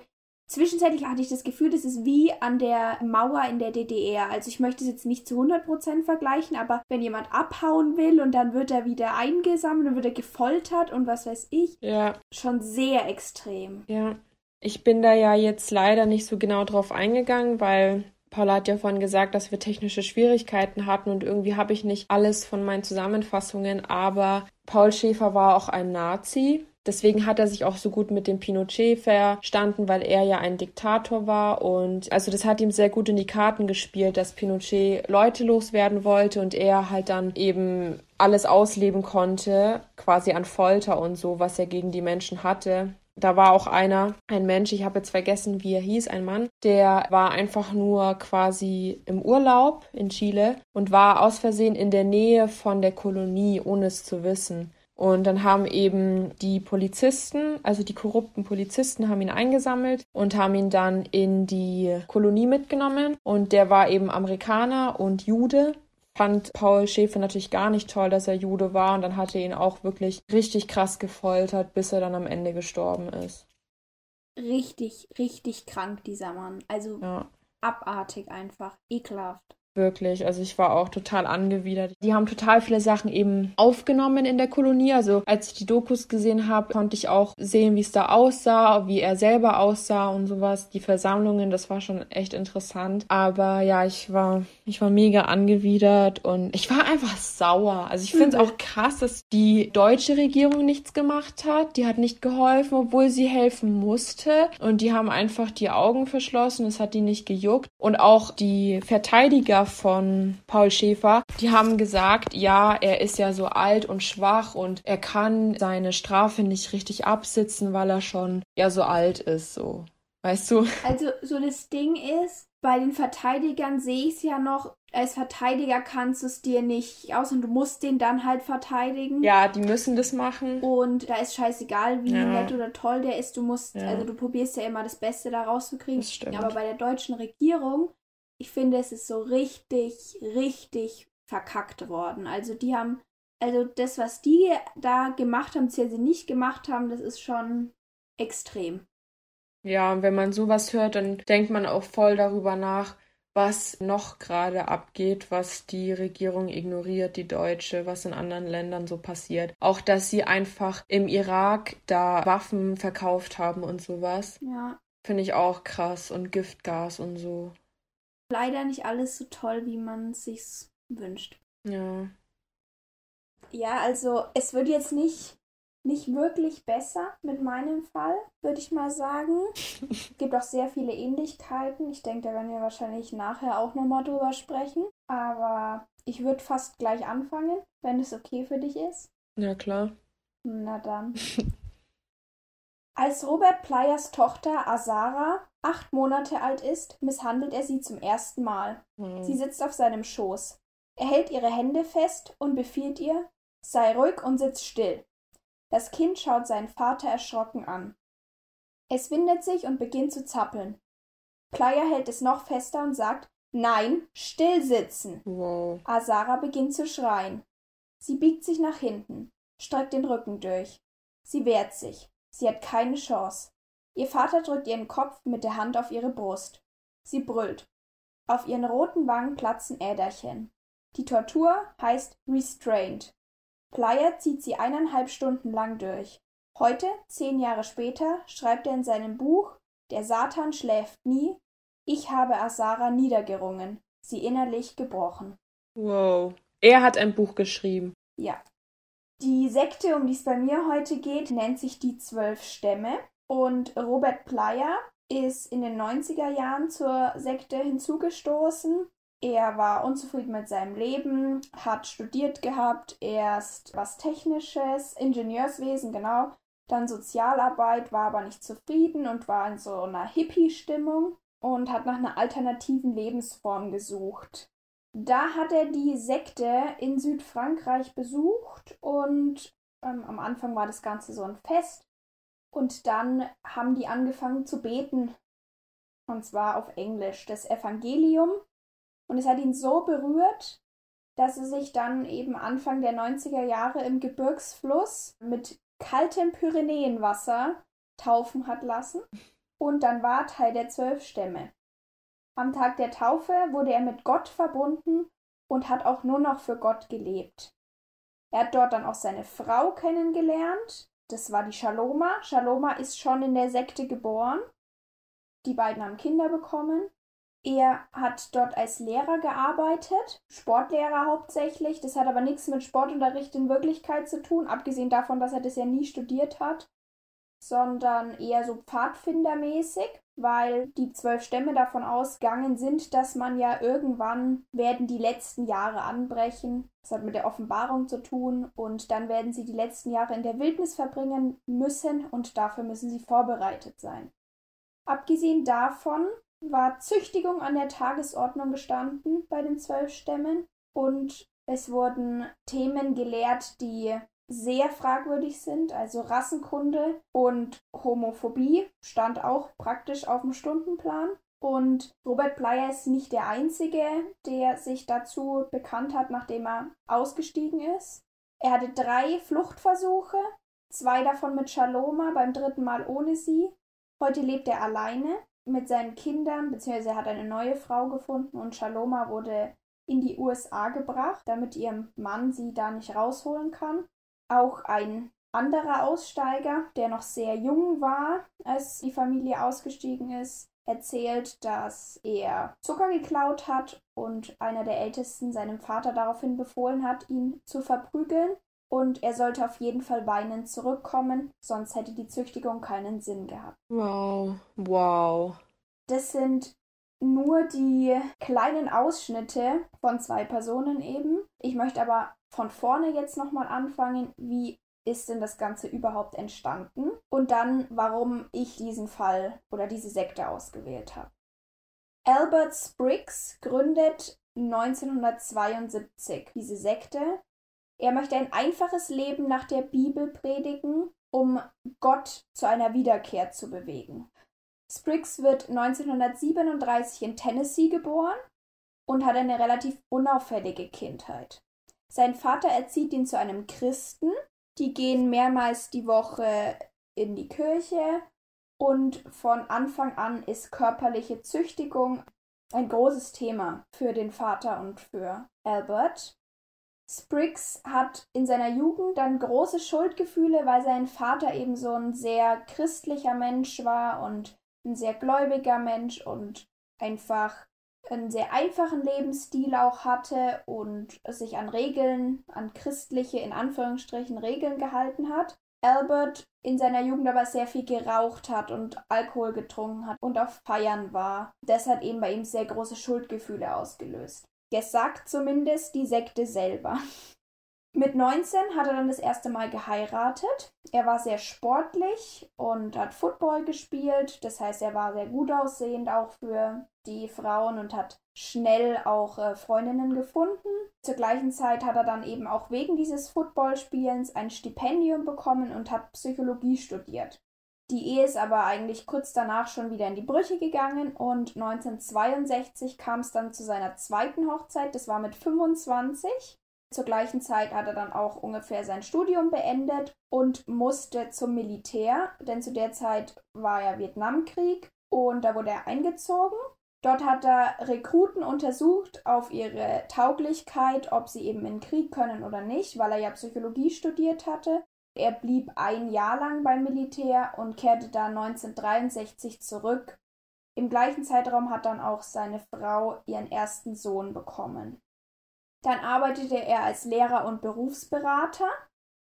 Zwischenzeitlich hatte ich das Gefühl, das ist wie an der Mauer in der DDR. Also ich möchte es jetzt nicht zu 100% vergleichen, aber wenn jemand abhauen will und dann wird er wieder eingesammelt und wird er gefoltert und was weiß ich, Ja. schon sehr extrem. Ja, ich bin da ja jetzt leider nicht so genau drauf eingegangen, weil Paula hat ja vorhin gesagt, dass wir technische Schwierigkeiten hatten und irgendwie habe ich nicht alles von meinen Zusammenfassungen, aber Paul Schäfer war auch ein Nazi. Deswegen hat er sich auch so gut mit dem Pinochet verstanden, weil er ja ein Diktator war und also das hat ihm sehr gut in die Karten gespielt, dass Pinochet Leute loswerden wollte und er halt dann eben alles ausleben konnte, quasi an Folter und so, was er gegen die Menschen hatte. Da war auch einer, ein Mensch, ich habe jetzt vergessen, wie er hieß, ein Mann, der war einfach nur quasi im Urlaub in Chile und war aus Versehen in der Nähe von der Kolonie, ohne es zu wissen. Und dann haben eben die Polizisten, also die korrupten Polizisten, haben ihn eingesammelt und haben ihn dann in die Kolonie mitgenommen. Und der war eben Amerikaner und Jude. Fand Paul Schäfer natürlich gar nicht toll, dass er Jude war. Und dann hat er ihn auch wirklich richtig krass gefoltert, bis er dann am Ende gestorben ist. Richtig, richtig krank, dieser Mann. Also Ja. abartig einfach. Ekelhaft. Wirklich, also ich war auch total angewidert. Die haben total viele Sachen eben aufgenommen in der Kolonie. Also als ich die Dokus gesehen habe, konnte ich auch sehen, wie es da aussah, wie er selber aussah und sowas. Die Versammlungen, das war schon echt interessant. Aber ja, ich war, ich war mega angewidert und ich war einfach sauer. Also ich finde es auch krass, dass die deutsche Regierung nichts gemacht hat. Die hat nicht geholfen, obwohl sie helfen musste. Und die haben einfach die Augen verschlossen. Es hat die nicht gejuckt. Und auch die Verteidiger von Paul Schäfer, die haben gesagt, ja, er ist ja so alt und schwach und er kann seine Strafe nicht richtig absitzen, weil er schon ja so alt ist, so. Weißt du? Also, so das Ding ist, bei den Verteidigern sehe ich es ja noch, als Verteidiger kannst du es dir nicht aus und du musst den dann halt verteidigen. Ja, die müssen das machen. Und da ist scheißegal, wie Ja. nett oder toll der ist. Du musst, Ja. also du probierst ja immer das Beste da rauszukriegen. Das stimmt. Aber bei der deutschen Regierung, ich finde, es ist so richtig, richtig verkackt worden. Also die haben, also das, was die da gemacht haben, beziehungsweise nicht gemacht haben, das ist schon extrem. Ja, und wenn man sowas hört, dann denkt man auch voll darüber nach, was noch gerade abgeht, was die Regierung ignoriert, die deutsche, was in anderen Ländern so passiert. Auch, dass sie einfach im Irak da Waffen verkauft haben und sowas. Ja. Finde ich auch krass. Und Giftgas und so. Leider nicht alles so toll, wie man es sich wünscht. Ja. Ja, also es wird jetzt nicht, nicht wirklich besser mit meinem Fall, würde ich mal sagen. Es gibt auch sehr viele Ähnlichkeiten. Ich denke, da werden wir wahrscheinlich nachher auch nochmal drüber sprechen. Aber ich würde fast gleich anfangen, wenn es okay für dich ist. Ja, klar. Na dann. Als Robert Players Tochter Azara acht Monate alt ist, misshandelt er sie zum ersten Mal. Hm. Sie sitzt auf seinem Schoß. Er hält ihre Hände fest und befiehlt ihr, sei ruhig und sitz still. Das Kind schaut seinen Vater erschrocken an. Es windet sich und beginnt zu zappeln. Playa hält es noch fester und sagt, nein, still sitzen. Wow. Azara beginnt zu schreien. Sie biegt sich nach hinten, streckt den Rücken durch. Sie wehrt sich. Sie hat keine Chance. Ihr Vater drückt ihren Kopf mit der Hand auf ihre Brust. Sie brüllt. Auf ihren roten Wangen platzen Äderchen. Die Tortur heißt Restraint. Playa zieht sie eineinhalb Stunden lang durch. Heute, zehn Jahre später, schreibt er in seinem Buch Der Satan schläft nie, ich habe Asara niedergerungen, sie innerlich gebrochen. Wow. Er hat ein Buch geschrieben. Ja. Die Sekte, um die es bei mir heute geht, nennt sich die Zwölf Stämme. Und Robert Plyer ist in den 90er Jahren zur Sekte hinzugestoßen. Er war unzufrieden mit seinem Leben, hat studiert gehabt, erst was Technisches, Ingenieurswesen, genau, dann Sozialarbeit, war aber nicht zufrieden und war in so einer Hippie-Stimmung und hat nach einer alternativen Lebensform gesucht. Da hat er die Sekte in Südfrankreich besucht und ähm, am Anfang war das Ganze so ein Fest und dann haben die angefangen zu beten und zwar auf Englisch, das Evangelium und es hat ihn so berührt, dass er sich dann eben Anfang der 90er Jahre im Gebirgsfluss mit kaltem Pyrenäenwasser taufen hat lassen und dann war Teil der zwölf Stämme. Am Tag der Taufe wurde er mit Gott verbunden und hat auch nur noch für Gott gelebt. Er hat dort dann auch seine Frau kennengelernt. Das war die Shaloma. Shaloma ist schon in der Sekte geboren. Die beiden haben Kinder bekommen. Er hat dort als Lehrer gearbeitet, Sportlehrer hauptsächlich. Das hat aber nichts mit Sportunterricht in Wirklichkeit zu tun, abgesehen davon, dass er das ja nie studiert hat, sondern eher so Pfadfindermäßig, weil die zwölf Stämme davon ausgegangen sind, dass man ja irgendwann werden die letzten Jahre anbrechen. Das hat mit der Offenbarung zu tun und dann werden sie die letzten Jahre in der Wildnis verbringen müssen und dafür müssen sie vorbereitet sein. Abgesehen davon war Züchtigung an der Tagesordnung gestanden bei den zwölf Stämmen und es wurden Themen gelehrt, die sehr fragwürdig sind, also Rassenkunde und Homophobie stand auch praktisch auf dem Stundenplan. Und Robert Bleier ist nicht der Einzige, der sich dazu bekannt hat, nachdem er ausgestiegen ist. Er hatte drei Fluchtversuche, zwei davon mit Shaloma, beim dritten Mal ohne sie. Heute lebt er alleine mit seinen Kindern, beziehungsweise er hat eine neue Frau gefunden und Shaloma wurde in die USA gebracht, damit ihr Mann sie da nicht rausholen kann. Auch ein anderer Aussteiger, der noch sehr jung war, als die Familie ausgestiegen ist, erzählt, dass er Zucker geklaut hat und einer der Ältesten seinem Vater daraufhin befohlen hat, ihn zu verprügeln. Und er sollte auf jeden Fall weinend zurückkommen, sonst hätte die Züchtigung keinen Sinn gehabt. Wow, wow. Das sind nur die kleinen Ausschnitte von zwei Personen eben. Ich möchte aber von vorne jetzt nochmal anfangen. Wie ist denn das Ganze überhaupt entstanden? Und dann, warum ich diesen Fall oder diese Sekte ausgewählt habe. Albert Spriggs gründet 1972 diese Sekte. Er möchte ein einfaches Leben nach der Bibel predigen, um Gott zu einer Wiederkehr zu bewegen. Spriggs wird 1937 in Tennessee geboren und hat eine relativ unauffällige Kindheit. Sein Vater erzieht ihn zu einem Christen. Die gehen mehrmals die Woche in die Kirche und von Anfang an ist körperliche Züchtigung ein großes Thema für den Vater und für Albert. Spriggs hat in seiner Jugend dann große Schuldgefühle, weil sein Vater eben so ein sehr christlicher Mensch war und ein sehr gläubiger Mensch und einfach einen sehr einfachen Lebensstil auch hatte und sich an Regeln, an christliche, in Anführungsstrichen, Regeln gehalten hat. Albert in seiner Jugend aber sehr viel geraucht hat und Alkohol getrunken hat und auf Feiern war. Das hat eben bei ihm sehr große Schuldgefühle ausgelöst. Gesagt zumindest die Sekte selber. Mit 19 hat er dann das erste Mal geheiratet. Er war sehr sportlich und hat Football gespielt. Das heißt, er war sehr gut aussehend auch für die Frauen und hat schnell auch äh, Freundinnen gefunden. Zur gleichen Zeit hat er dann eben auch wegen dieses Footballspielens ein Stipendium bekommen und hat Psychologie studiert. Die Ehe ist aber eigentlich kurz danach schon wieder in die Brüche gegangen und 1962 kam es dann zu seiner zweiten Hochzeit. Das war mit 25. Zur gleichen Zeit hat er dann auch ungefähr sein Studium beendet und musste zum Militär, denn zu der Zeit war ja Vietnamkrieg und da wurde er eingezogen. Dort hat er Rekruten untersucht auf ihre Tauglichkeit, ob sie eben in Krieg können oder nicht, weil er ja Psychologie studiert hatte. Er blieb ein Jahr lang beim Militär und kehrte dann 1963 zurück. Im gleichen Zeitraum hat dann auch seine Frau ihren ersten Sohn bekommen. Dann arbeitete er als Lehrer und Berufsberater.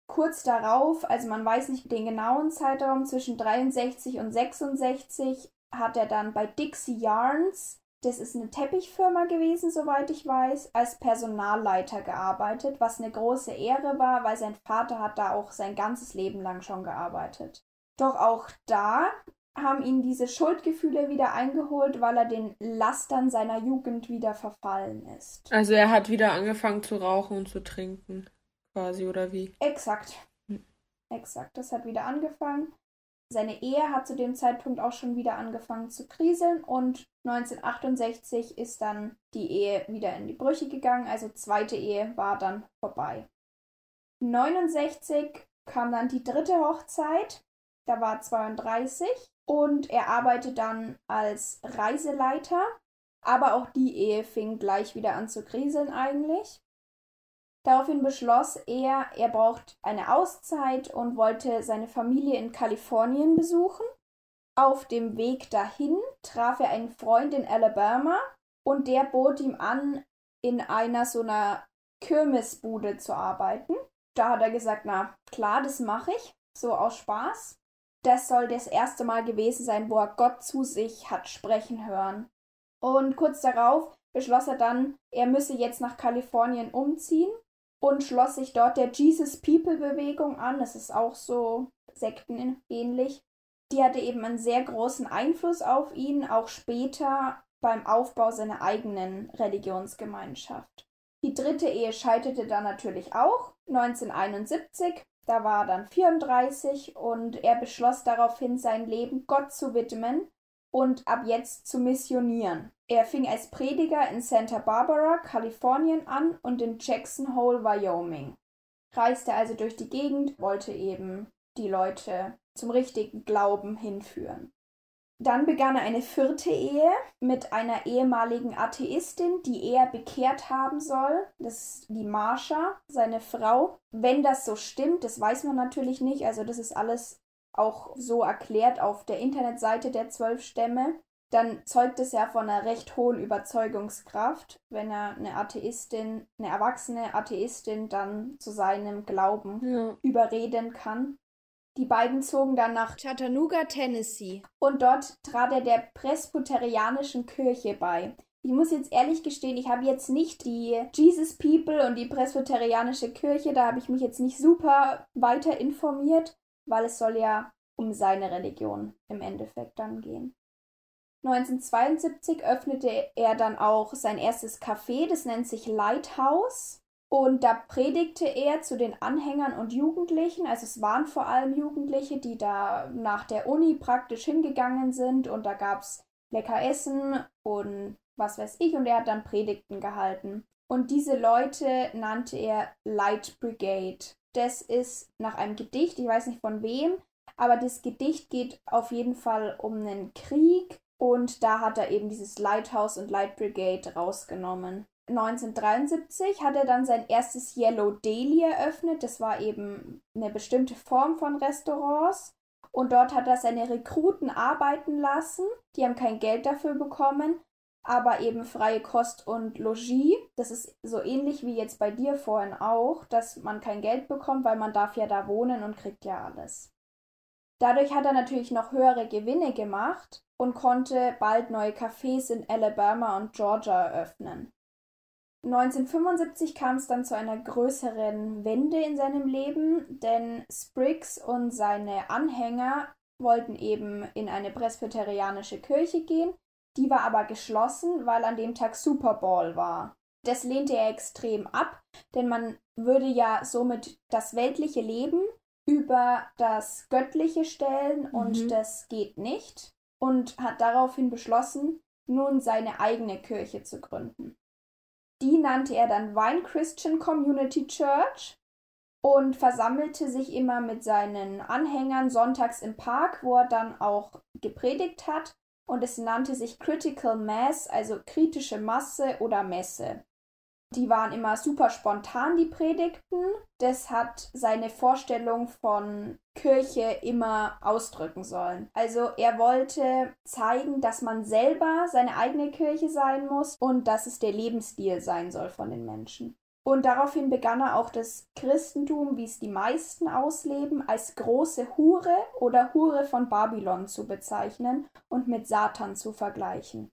Kurz darauf, also man weiß nicht den genauen Zeitraum, zwischen 63 und 66 hat er dann bei Dixie Yarns das ist eine Teppichfirma gewesen, soweit ich weiß, als Personalleiter gearbeitet, was eine große Ehre war, weil sein Vater hat da auch sein ganzes Leben lang schon gearbeitet. Doch auch da haben ihn diese Schuldgefühle wieder eingeholt, weil er den Lastern seiner Jugend wieder verfallen ist. Also er hat wieder angefangen zu rauchen und zu trinken, quasi, oder wie? Exakt. Hm. Exakt, das hat wieder angefangen. Seine Ehe hat zu dem Zeitpunkt auch schon wieder angefangen zu kriseln und 1968 ist dann die Ehe wieder in die Brüche gegangen, also zweite Ehe war dann vorbei. 69 kam dann die dritte Hochzeit, da war 32 und er arbeitet dann als Reiseleiter, aber auch die Ehe fing gleich wieder an zu kriseln eigentlich. Daraufhin beschloss er, er braucht eine Auszeit und wollte seine Familie in Kalifornien besuchen. Auf dem Weg dahin traf er einen Freund in Alabama und der bot ihm an, in einer so einer Kirmesbude zu arbeiten. Da hat er gesagt, na klar, das mache ich, so aus Spaß. Das soll das erste Mal gewesen sein, wo er Gott zu sich hat sprechen hören. Und kurz darauf beschloss er dann, er müsse jetzt nach Kalifornien umziehen und schloss sich dort der Jesus People Bewegung an. Das ist auch so sektenähnlich. Die hatte eben einen sehr großen Einfluss auf ihn, auch später beim Aufbau seiner eigenen Religionsgemeinschaft. Die dritte Ehe scheiterte dann natürlich auch 1971. Da war er dann 34 und er beschloss daraufhin sein Leben Gott zu widmen und ab jetzt zu missionieren. Er fing als Prediger in Santa Barbara, Kalifornien an und in Jackson Hole, Wyoming. Reiste also durch die Gegend, wollte eben die Leute zum richtigen Glauben hinführen. Dann begann er eine vierte Ehe mit einer ehemaligen Atheistin, die er bekehrt haben soll. Das ist die Marsha, seine Frau. Wenn das so stimmt, das weiß man natürlich nicht. Also das ist alles auch so erklärt auf der Internetseite der zwölf Stämme, dann zeugt es ja von einer recht hohen Überzeugungskraft, wenn er eine Atheistin, eine erwachsene Atheistin dann zu seinem Glauben ja. überreden kann. Die beiden zogen dann nach Chattanooga, Tennessee. Und dort trat er der Presbyterianischen Kirche bei. Ich muss jetzt ehrlich gestehen, ich habe jetzt nicht die Jesus People und die Presbyterianische Kirche, da habe ich mich jetzt nicht super weiter informiert weil es soll ja um seine Religion im Endeffekt dann gehen. 1972 öffnete er dann auch sein erstes Café, das nennt sich Lighthouse. Und da predigte er zu den Anhängern und Jugendlichen, also es waren vor allem Jugendliche, die da nach der Uni praktisch hingegangen sind und da gab es lecker Essen und was weiß ich und er hat dann Predigten gehalten. Und diese Leute nannte er Light Brigade. Das ist nach einem Gedicht, ich weiß nicht von wem, aber das Gedicht geht auf jeden Fall um einen Krieg und da hat er eben dieses Lighthouse und Light Brigade rausgenommen. 1973 hat er dann sein erstes Yellow Daily eröffnet. Das war eben eine bestimmte Form von Restaurants. Und dort hat er seine Rekruten arbeiten lassen. Die haben kein Geld dafür bekommen aber eben freie Kost und Logis. Das ist so ähnlich wie jetzt bei dir vorhin auch, dass man kein Geld bekommt, weil man darf ja da wohnen und kriegt ja alles. Dadurch hat er natürlich noch höhere Gewinne gemacht und konnte bald neue Cafés in Alabama und Georgia eröffnen. 1975 kam es dann zu einer größeren Wende in seinem Leben, denn Spriggs und seine Anhänger wollten eben in eine presbyterianische Kirche gehen die war aber geschlossen, weil an dem Tag Super Bowl war. Das lehnte er extrem ab, denn man würde ja somit das weltliche Leben über das Göttliche stellen mhm. und das geht nicht und hat daraufhin beschlossen, nun seine eigene Kirche zu gründen. Die nannte er dann Vine Christian Community Church und versammelte sich immer mit seinen Anhängern sonntags im Park, wo er dann auch gepredigt hat und es nannte sich Critical Mass, also kritische Masse oder Messe. Die waren immer super spontan, die Predigten. Das hat seine Vorstellung von Kirche immer ausdrücken sollen. Also er wollte zeigen, dass man selber seine eigene Kirche sein muss und dass es der Lebensstil sein soll von den Menschen. Und daraufhin begann er auch das Christentum, wie es die meisten ausleben, als große Hure oder Hure von Babylon zu bezeichnen und mit Satan zu vergleichen.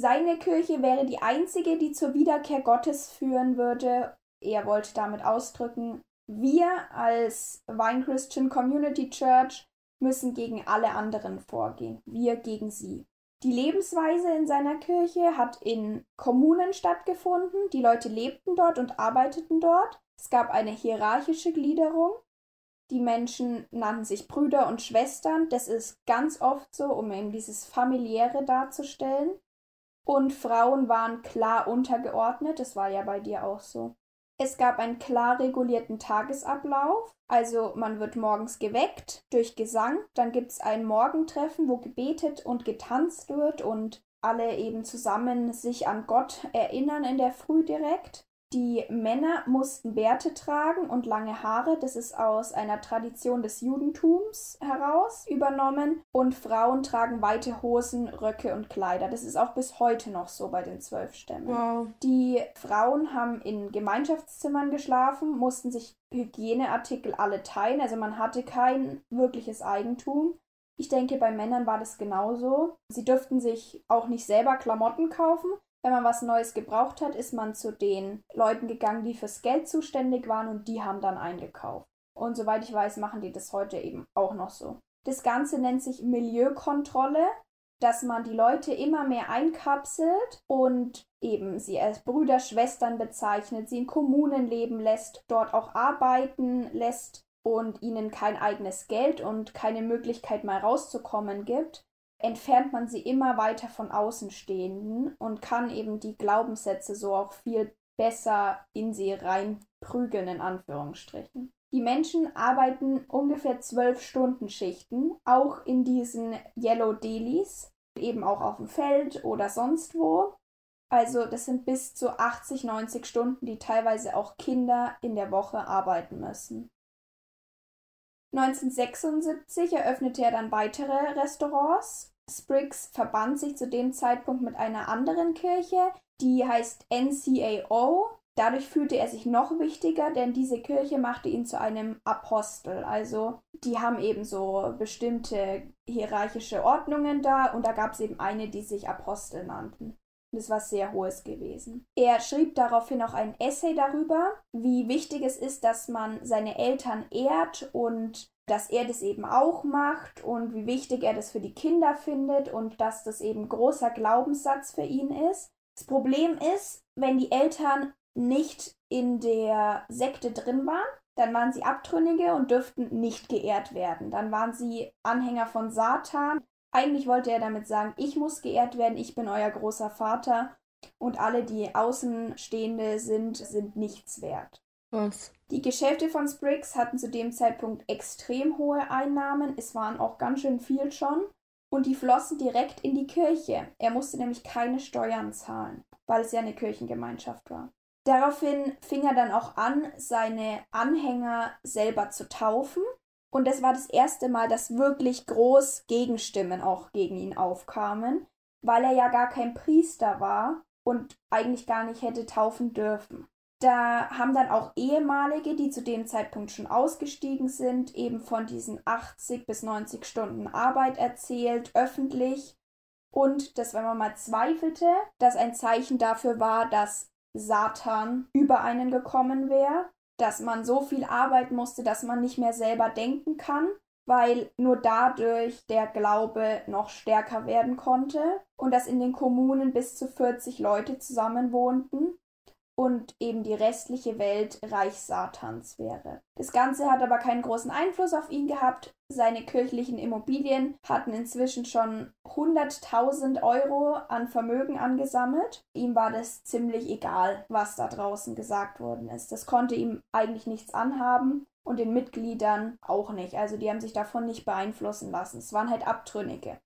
Seine Kirche wäre die einzige, die zur Wiederkehr Gottes führen würde. Er wollte damit ausdrücken, wir als Vine Christian Community Church müssen gegen alle anderen vorgehen. Wir gegen sie. Die Lebensweise in seiner Kirche hat in Kommunen stattgefunden. Die Leute lebten dort und arbeiteten dort. Es gab eine hierarchische Gliederung. Die Menschen nannten sich Brüder und Schwestern. Das ist ganz oft so, um eben dieses familiäre darzustellen. Und Frauen waren klar untergeordnet. Das war ja bei dir auch so. Es gab einen klar regulierten Tagesablauf. Also man wird morgens geweckt durch Gesang, dann gibt es ein Morgentreffen, wo gebetet und getanzt wird und alle eben zusammen sich an Gott erinnern in der Früh direkt. Die Männer mussten Bärte tragen und lange Haare, das ist aus einer Tradition des Judentums heraus übernommen. Und Frauen tragen weite Hosen, Röcke und Kleider. Das ist auch bis heute noch so bei den zwölf Stämmen. Wow. Die Frauen haben in Gemeinschaftszimmern geschlafen, mussten sich Hygieneartikel alle teilen, also man hatte kein wirkliches Eigentum. Ich denke, bei Männern war das genauso. Sie dürften sich auch nicht selber Klamotten kaufen, wenn man was Neues gebraucht hat, ist man zu den Leuten gegangen, die fürs Geld zuständig waren und die haben dann eingekauft. Und soweit ich weiß, machen die das heute eben auch noch so. Das Ganze nennt sich Milieukontrolle, dass man die Leute immer mehr einkapselt und eben sie als Brüder, Schwestern bezeichnet, sie in Kommunen leben lässt, dort auch arbeiten lässt und ihnen kein eigenes Geld und keine Möglichkeit mal rauszukommen gibt entfernt man sie immer weiter von Außenstehenden und kann eben die Glaubenssätze so auch viel besser in sie reinprügeln, in Anführungsstrichen. Die Menschen arbeiten ungefähr zwölf Stunden Schichten, auch in diesen Yellow Dailies, eben auch auf dem Feld oder sonst wo. Also das sind bis zu 80, 90 Stunden, die teilweise auch Kinder in der Woche arbeiten müssen. 1976 eröffnete er dann weitere Restaurants. Spriggs verband sich zu dem Zeitpunkt mit einer anderen Kirche, die heißt NCAO. Dadurch fühlte er sich noch wichtiger, denn diese Kirche machte ihn zu einem Apostel. Also die haben eben so bestimmte hierarchische Ordnungen da und da gab es eben eine, die sich Apostel nannten. Das war sehr hohes gewesen. Er schrieb daraufhin auch ein Essay darüber, wie wichtig es ist, dass man seine Eltern ehrt und dass er das eben auch macht und wie wichtig er das für die Kinder findet und dass das eben großer Glaubenssatz für ihn ist. Das Problem ist, wenn die Eltern nicht in der Sekte drin waren, dann waren sie Abtrünnige und dürften nicht geehrt werden. Dann waren sie Anhänger von Satan eigentlich wollte er damit sagen, ich muss geehrt werden, ich bin euer großer Vater und alle, die Außenstehende sind, sind nichts wert. Was? Die Geschäfte von Spriggs hatten zu dem Zeitpunkt extrem hohe Einnahmen, es waren auch ganz schön viel schon, und die flossen direkt in die Kirche. Er musste nämlich keine Steuern zahlen, weil es ja eine Kirchengemeinschaft war. Daraufhin fing er dann auch an, seine Anhänger selber zu taufen und das war das erste Mal, dass wirklich groß Gegenstimmen auch gegen ihn aufkamen, weil er ja gar kein Priester war und eigentlich gar nicht hätte taufen dürfen. Da haben dann auch ehemalige, die zu dem Zeitpunkt schon ausgestiegen sind, eben von diesen 80 bis 90 Stunden Arbeit erzählt, öffentlich. Und dass, wenn man mal zweifelte, dass ein Zeichen dafür war, dass Satan über einen gekommen wäre dass man so viel arbeiten musste, dass man nicht mehr selber denken kann, weil nur dadurch der Glaube noch stärker werden konnte und dass in den Kommunen bis zu 40 Leute zusammen wohnten und eben die restliche Welt Reich Satans wäre. Das Ganze hat aber keinen großen Einfluss auf ihn gehabt. Seine kirchlichen Immobilien hatten inzwischen schon 100.000 Euro an Vermögen angesammelt. Ihm war das ziemlich egal, was da draußen gesagt worden ist. Das konnte ihm eigentlich nichts anhaben und den Mitgliedern auch nicht. Also die haben sich davon nicht beeinflussen lassen. Es waren halt Abtrünnige.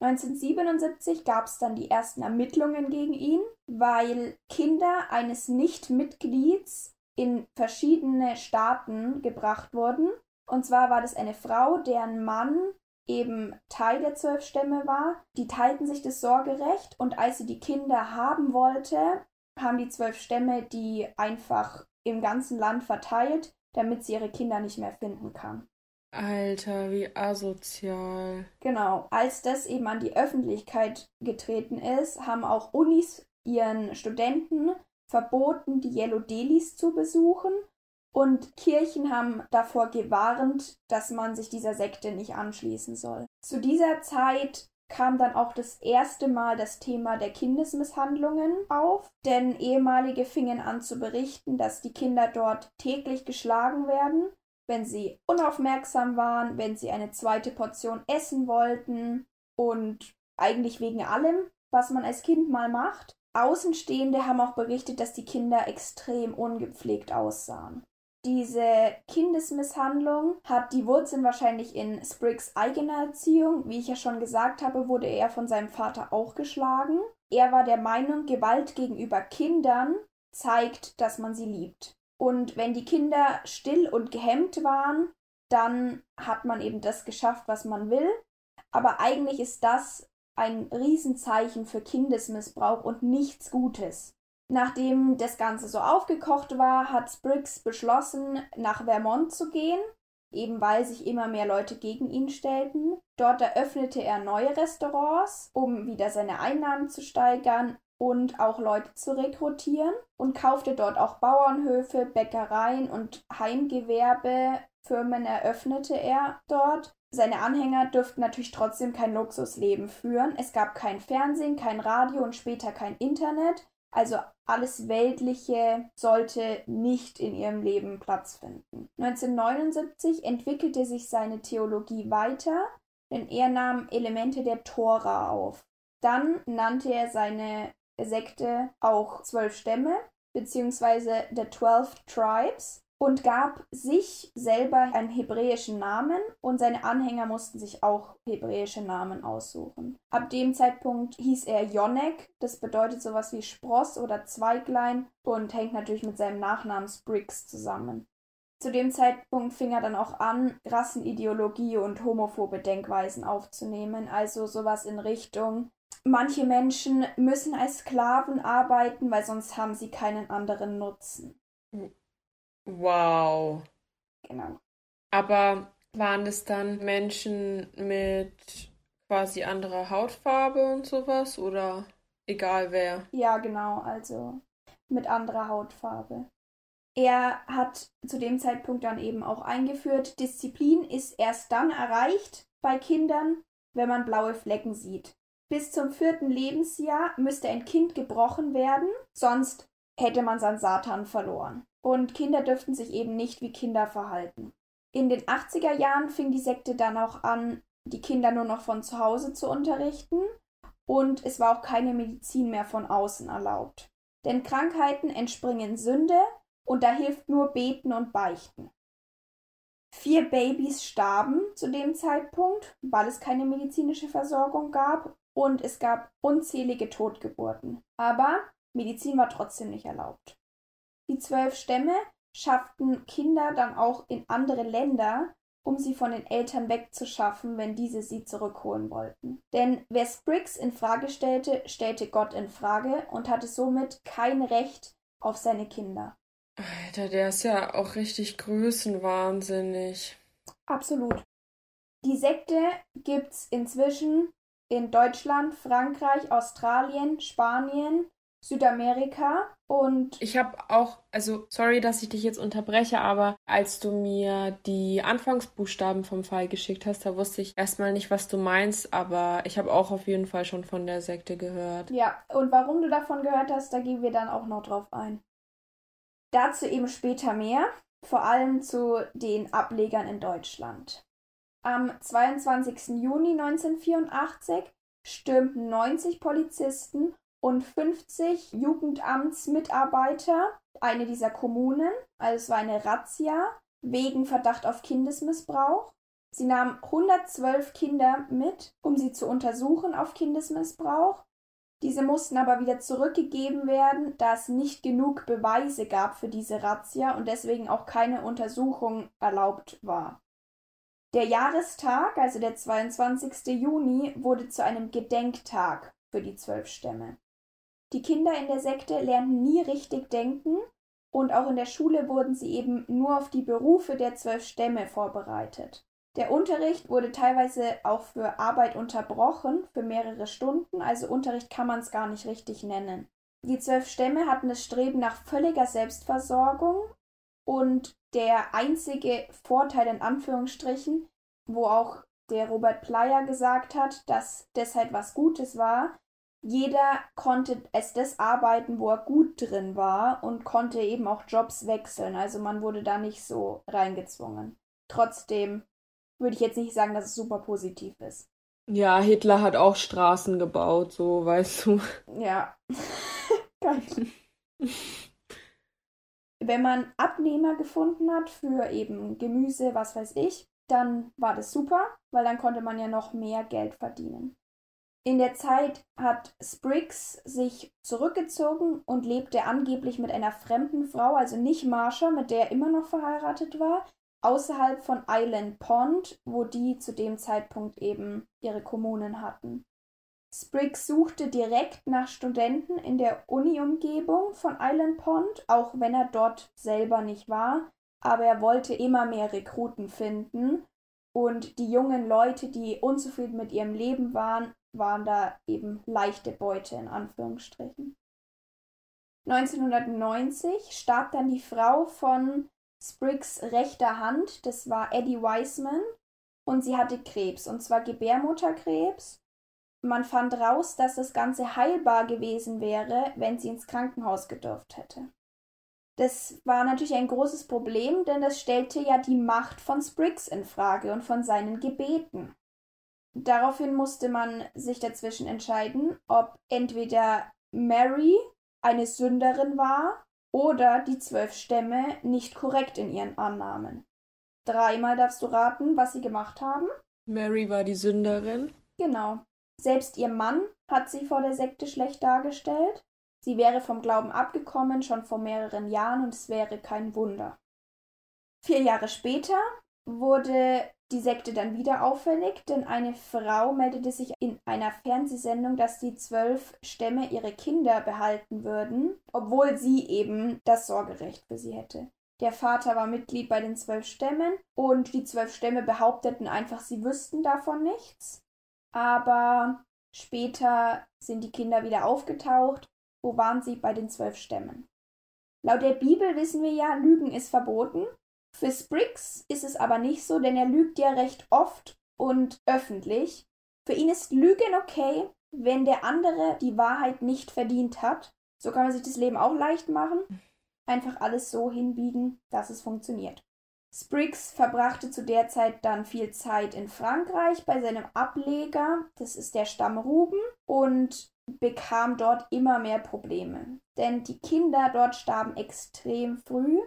1977 gab es dann die ersten Ermittlungen gegen ihn, weil Kinder eines Nichtmitglieds in verschiedene Staaten gebracht wurden. Und zwar war das eine Frau, deren Mann eben Teil der zwölf Stämme war. Die teilten sich das Sorgerecht und als sie die Kinder haben wollte, haben die zwölf Stämme die einfach im ganzen Land verteilt, damit sie ihre Kinder nicht mehr finden kann. Alter, wie asozial. Genau, als das eben an die Öffentlichkeit getreten ist, haben auch Unis ihren Studenten verboten, die Yellow Delis zu besuchen und Kirchen haben davor gewarnt, dass man sich dieser Sekte nicht anschließen soll. Zu dieser Zeit kam dann auch das erste Mal das Thema der Kindesmisshandlungen auf, denn ehemalige fingen an zu berichten, dass die Kinder dort täglich geschlagen werden, wenn sie unaufmerksam waren, wenn sie eine zweite Portion essen wollten und eigentlich wegen allem, was man als Kind mal macht. Außenstehende haben auch berichtet, dass die Kinder extrem ungepflegt aussahen. Diese Kindesmisshandlung hat die Wurzeln wahrscheinlich in Spriggs eigener Erziehung. Wie ich ja schon gesagt habe, wurde er von seinem Vater auch geschlagen. Er war der Meinung, Gewalt gegenüber Kindern zeigt, dass man sie liebt. Und wenn die Kinder still und gehemmt waren, dann hat man eben das geschafft, was man will. Aber eigentlich ist das ein Riesenzeichen für Kindesmissbrauch und nichts Gutes. Nachdem das Ganze so aufgekocht war, hat Spriggs beschlossen, nach Vermont zu gehen, eben weil sich immer mehr Leute gegen ihn stellten. Dort eröffnete er neue Restaurants, um wieder seine Einnahmen zu steigern und auch Leute zu rekrutieren und kaufte dort auch Bauernhöfe, Bäckereien und Heimgewerbefirmen eröffnete er dort. Seine Anhänger dürften natürlich trotzdem kein Luxusleben führen. Es gab kein Fernsehen, kein Radio und später kein Internet. Also alles Weltliche sollte nicht in ihrem Leben Platz finden. 1979 entwickelte sich seine Theologie weiter, denn er nahm Elemente der Tora auf. Dann nannte er seine Sekte auch zwölf Stämme, beziehungsweise The Twelve Tribes und gab sich selber einen hebräischen Namen und seine Anhänger mussten sich auch hebräische Namen aussuchen. Ab dem Zeitpunkt hieß er Jonek, das bedeutet sowas wie Spross oder Zweiglein und hängt natürlich mit seinem Nachnamen Spriggs zusammen. Zu dem Zeitpunkt fing er dann auch an, Rassenideologie und homophobe Denkweisen aufzunehmen, also sowas in Richtung manche Menschen müssen als Sklaven arbeiten, weil sonst haben sie keinen anderen Nutzen. Wow. Genau. Aber waren es dann Menschen mit quasi anderer Hautfarbe und sowas oder egal wer? Ja, genau, also mit anderer Hautfarbe. Er hat zu dem Zeitpunkt dann eben auch eingeführt, Disziplin ist erst dann erreicht bei Kindern, wenn man blaue Flecken sieht. Bis zum vierten Lebensjahr müsste ein Kind gebrochen werden, sonst hätte man sein Satan verloren und Kinder dürften sich eben nicht wie Kinder verhalten. In den 80er Jahren fing die Sekte dann auch an, die Kinder nur noch von zu Hause zu unterrichten und es war auch keine Medizin mehr von außen erlaubt. Denn Krankheiten entspringen Sünde und da hilft nur Beten und Beichten. Vier Babys starben zu dem Zeitpunkt, weil es keine medizinische Versorgung gab und es gab unzählige Totgeburten. Aber Medizin war trotzdem nicht erlaubt. Die zwölf Stämme schafften Kinder dann auch in andere Länder, um sie von den Eltern wegzuschaffen, wenn diese sie zurückholen wollten. Denn wer Spriggs in Frage stellte, stellte Gott in Frage und hatte somit kein Recht auf seine Kinder. Alter, der ist ja auch richtig größenwahnsinnig. Absolut. Die Sekte gibt's inzwischen in Deutschland, Frankreich, Australien, Spanien, Südamerika und ich habe auch, also sorry, dass ich dich jetzt unterbreche, aber als du mir die Anfangsbuchstaben vom Fall geschickt hast, da wusste ich erstmal nicht, was du meinst, aber ich habe auch auf jeden Fall schon von der Sekte gehört. Ja, und warum du davon gehört hast, da gehen wir dann auch noch drauf ein. Dazu eben später mehr, vor allem zu den Ablegern in Deutschland. Am 22. Juni 1984 stürmten 90 Polizisten und 50 Jugendamtsmitarbeiter eine dieser Kommunen. Also es war eine Razzia wegen Verdacht auf Kindesmissbrauch. Sie nahmen 112 Kinder mit, um sie zu untersuchen auf Kindesmissbrauch. Diese mussten aber wieder zurückgegeben werden, da es nicht genug Beweise gab für diese Razzia und deswegen auch keine Untersuchung erlaubt war. Der Jahrestag, also der 22. Juni, wurde zu einem Gedenktag für die zwölf Stämme. Die Kinder in der Sekte lernten nie richtig denken und auch in der Schule wurden sie eben nur auf die Berufe der zwölf Stämme vorbereitet. Der Unterricht wurde teilweise auch für Arbeit unterbrochen, für mehrere Stunden, also Unterricht kann man es gar nicht richtig nennen. Die zwölf Stämme hatten das Streben nach völliger Selbstversorgung und der einzige Vorteil in Anführungsstrichen, wo auch der Robert Plyer gesagt hat, dass das halt was Gutes war, jeder konnte es das arbeiten, wo er gut drin war und konnte eben auch Jobs wechseln. Also man wurde da nicht so reingezwungen. Trotzdem würde ich jetzt nicht sagen, dass es super positiv ist. Ja, Hitler hat auch Straßen gebaut, so weißt du. Ja. Geil. Wenn man Abnehmer gefunden hat für eben Gemüse, was weiß ich, dann war das super, weil dann konnte man ja noch mehr Geld verdienen. In der Zeit hat Spriggs sich zurückgezogen und lebte angeblich mit einer fremden Frau, also nicht Marsha, mit der er immer noch verheiratet war, außerhalb von Island Pond, wo die zu dem Zeitpunkt eben ihre Kommunen hatten. Spriggs suchte direkt nach Studenten in der Uni-Umgebung von Island Pond, auch wenn er dort selber nicht war, aber er wollte immer mehr Rekruten finden und die jungen Leute, die unzufrieden mit ihrem Leben waren, waren da eben leichte Beute in Anführungsstrichen. 1990 starb dann die Frau von Spriggs rechter Hand, das war Eddie Wiseman, und sie hatte Krebs, und zwar Gebärmutterkrebs. Man fand raus, dass das Ganze heilbar gewesen wäre, wenn sie ins Krankenhaus gedurft hätte. Das war natürlich ein großes Problem, denn das stellte ja die Macht von Spriggs in Frage und von seinen Gebeten. Daraufhin musste man sich dazwischen entscheiden, ob entweder Mary eine Sünderin war oder die zwölf Stämme nicht korrekt in ihren Annahmen. Dreimal darfst du raten, was sie gemacht haben. Mary war die Sünderin. Genau. Selbst ihr Mann hat sie vor der Sekte schlecht dargestellt. Sie wäre vom Glauben abgekommen, schon vor mehreren Jahren, und es wäre kein Wunder. Vier Jahre später wurde die Sekte dann wieder auffällig, denn eine Frau meldete sich in einer Fernsehsendung, dass die zwölf Stämme ihre Kinder behalten würden, obwohl sie eben das Sorgerecht für sie hätte. Der Vater war Mitglied bei den zwölf Stämmen und die zwölf Stämme behaupteten einfach, sie wüssten davon nichts. Aber später sind die Kinder wieder aufgetaucht wo waren sie bei den zwölf Stämmen? Laut der Bibel wissen wir ja, Lügen ist verboten. Für Spriggs ist es aber nicht so, denn er lügt ja recht oft und öffentlich. Für ihn ist Lügen okay, wenn der andere die Wahrheit nicht verdient hat. So kann man sich das Leben auch leicht machen. Einfach alles so hinbiegen, dass es funktioniert. Spriggs verbrachte zu der Zeit dann viel Zeit in Frankreich bei seinem Ableger, das ist der Stamm Ruben, und bekam dort immer mehr Probleme. Denn die Kinder dort starben extrem früh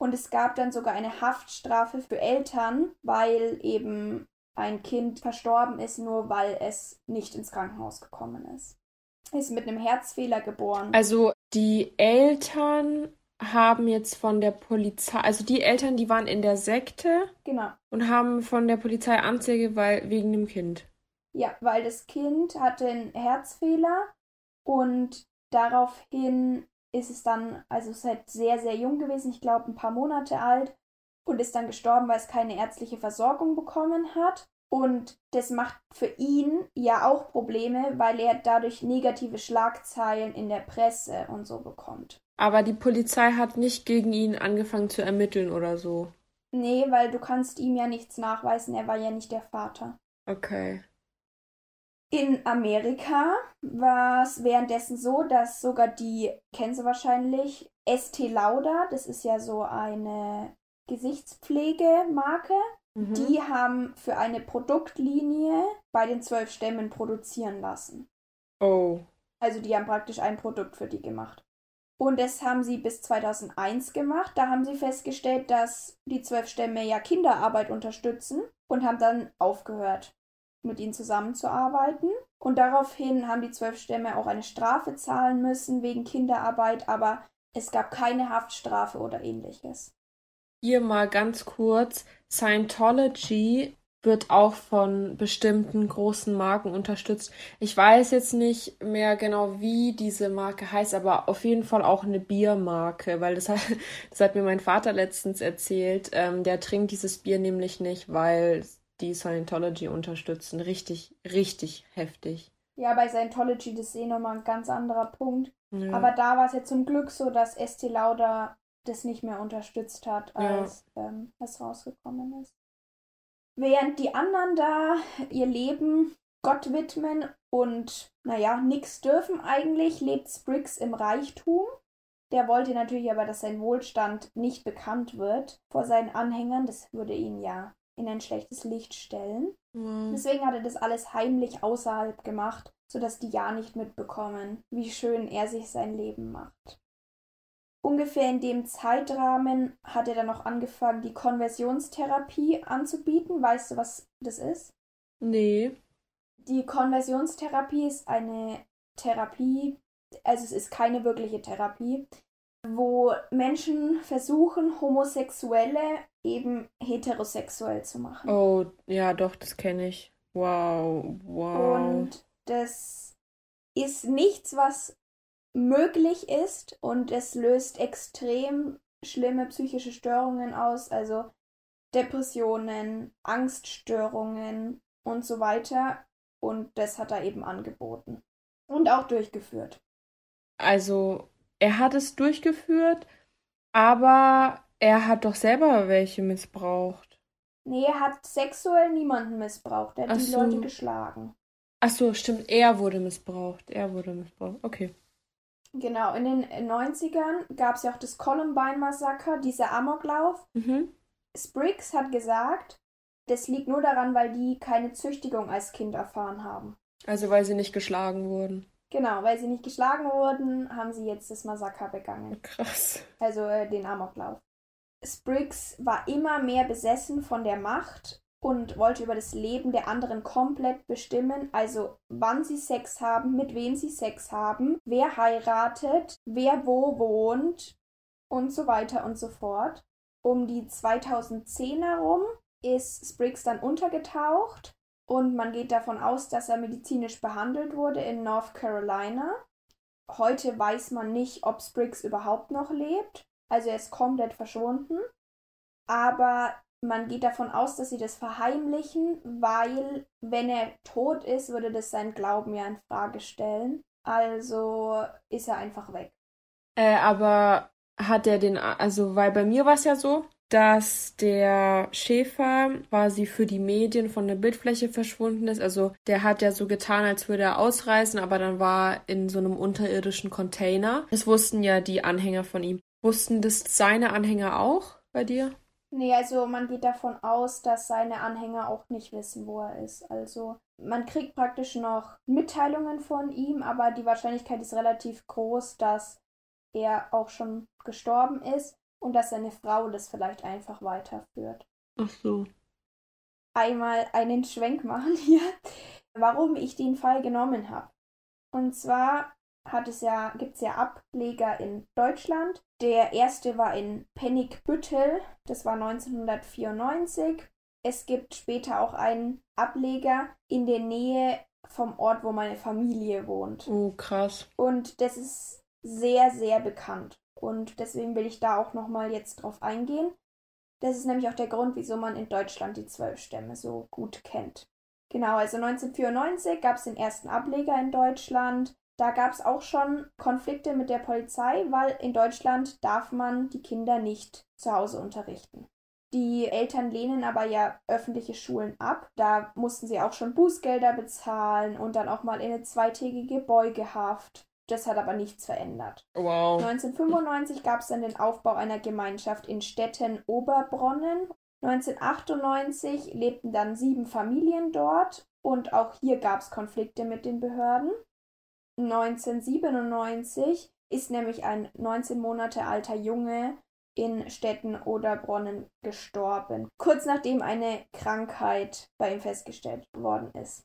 und es gab dann sogar eine Haftstrafe für Eltern, weil eben ein Kind verstorben ist, nur weil es nicht ins Krankenhaus gekommen ist. Ist mit einem Herzfehler geboren. Also die Eltern haben jetzt von der Polizei, also die Eltern, die waren in der Sekte. Genau. Und haben von der Polizei Anzeige weil, wegen dem Kind. Ja, weil das Kind hatte einen Herzfehler und daraufhin ist es dann, also es ist halt sehr, sehr jung gewesen, ich glaube ein paar Monate alt und ist dann gestorben, weil es keine ärztliche Versorgung bekommen hat. Und das macht für ihn ja auch Probleme, weil er dadurch negative Schlagzeilen in der Presse und so bekommt. Aber die Polizei hat nicht gegen ihn angefangen zu ermitteln oder so. Nee, weil du kannst ihm ja nichts nachweisen, er war ja nicht der Vater. Okay. In Amerika war es währenddessen so, dass sogar die, kennst du wahrscheinlich, Estee Lauder, das ist ja so eine Gesichtspflegemarke, mhm. die haben für eine Produktlinie bei den zwölf Stämmen produzieren lassen. Oh. Also die haben praktisch ein Produkt für die gemacht. Und das haben sie bis 2001 gemacht. Da haben sie festgestellt, dass die zwölf Stämme ja Kinderarbeit unterstützen und haben dann aufgehört mit ihnen zusammenzuarbeiten. Und daraufhin haben die zwölf Stämme auch eine Strafe zahlen müssen wegen Kinderarbeit, aber es gab keine Haftstrafe oder ähnliches. Hier mal ganz kurz, Scientology wird auch von bestimmten großen Marken unterstützt. Ich weiß jetzt nicht mehr genau, wie diese Marke heißt, aber auf jeden Fall auch eine Biermarke, weil das hat, das hat mir mein Vater letztens erzählt. Ähm, der trinkt dieses Bier nämlich nicht, weil die Scientology unterstützen. Richtig, richtig heftig. Ja, bei Scientology, das ist eh nochmal ein ganz anderer Punkt. Ja. Aber da war es ja zum Glück so, dass Estee Lauder das nicht mehr unterstützt hat, als ja. ähm, es rausgekommen ist. Während die anderen da ihr Leben Gott widmen und, naja, nichts dürfen eigentlich, lebt Spriggs im Reichtum. Der wollte natürlich aber, dass sein Wohlstand nicht bekannt wird vor seinen Anhängern. Das würde ihn ja in ein schlechtes Licht stellen. Mhm. Deswegen hat er das alles heimlich außerhalb gemacht, sodass die ja nicht mitbekommen, wie schön er sich sein Leben macht. Ungefähr in dem Zeitrahmen hat er dann noch angefangen, die Konversionstherapie anzubieten. Weißt du, was das ist? Nee. Die Konversionstherapie ist eine Therapie, also es ist keine wirkliche Therapie, wo Menschen versuchen, Homosexuelle eben heterosexuell zu machen. Oh, ja, doch, das kenne ich. Wow, wow. Und das ist nichts, was möglich ist und es löst extrem schlimme psychische Störungen aus, also Depressionen, Angststörungen und so weiter. Und das hat er eben angeboten und auch durchgeführt. Also, er hat es durchgeführt, aber er hat doch selber welche missbraucht. Nee, er hat sexuell niemanden missbraucht. Er hat Ach die so. Leute geschlagen. Ach so, stimmt. Er wurde missbraucht. Er wurde missbraucht. Okay. Genau, in den 90ern gab es ja auch das Columbine-Massaker, dieser Amoklauf. Mhm. Spriggs hat gesagt, das liegt nur daran, weil die keine Züchtigung als Kind erfahren haben. Also weil sie nicht geschlagen wurden. Genau, weil sie nicht geschlagen wurden, haben sie jetzt das Massaker begangen. Krass. Also äh, den Amoklauf. Spriggs war immer mehr besessen von der Macht und wollte über das Leben der anderen komplett bestimmen, also wann sie Sex haben, mit wem sie Sex haben, wer heiratet, wer wo wohnt und so weiter und so fort. Um die 2010 herum ist Spriggs dann untergetaucht und man geht davon aus, dass er medizinisch behandelt wurde in North Carolina. Heute weiß man nicht, ob Spriggs überhaupt noch lebt. Also er ist komplett verschwunden. Aber man geht davon aus, dass sie das verheimlichen, weil wenn er tot ist, würde das seinen Glauben ja in Frage stellen. Also ist er einfach weg. Äh, aber hat er den, also weil bei mir war es ja so, dass der Schäfer quasi für die Medien von der Bildfläche verschwunden ist. Also der hat ja so getan, als würde er ausreisen, aber dann war er in so einem unterirdischen Container. Das wussten ja die Anhänger von ihm. Wussten das seine Anhänger auch bei dir? Nee, also man geht davon aus, dass seine Anhänger auch nicht wissen, wo er ist. Also man kriegt praktisch noch Mitteilungen von ihm, aber die Wahrscheinlichkeit ist relativ groß, dass er auch schon gestorben ist und dass seine Frau das vielleicht einfach weiterführt. Ach so. Einmal einen Schwenk machen hier, warum ich den Fall genommen habe. Und zwar hat es ja, gibt es ja Ableger in Deutschland. Der erste war in Pennigbüttel, das war 1994. Es gibt später auch einen Ableger in der Nähe vom Ort, wo meine Familie wohnt. Oh, krass. Und das ist sehr, sehr bekannt. Und deswegen will ich da auch nochmal jetzt drauf eingehen. Das ist nämlich auch der Grund, wieso man in Deutschland die zwölf Stämme so gut kennt. Genau, also 1994 gab es den ersten Ableger in Deutschland. Da gab es auch schon Konflikte mit der Polizei, weil in Deutschland darf man die Kinder nicht zu Hause unterrichten. Die Eltern lehnen aber ja öffentliche Schulen ab. Da mussten sie auch schon Bußgelder bezahlen und dann auch mal in eine zweitägige Beugehaft. Das hat aber nichts verändert. Wow. 1995 gab es dann den Aufbau einer Gemeinschaft in Stetten Oberbronnen. 1998 lebten dann sieben Familien dort und auch hier gab es Konflikte mit den Behörden. 1997 ist nämlich ein 19 Monate alter Junge in Stetten oder Bronnen gestorben, kurz nachdem eine Krankheit bei ihm festgestellt worden ist.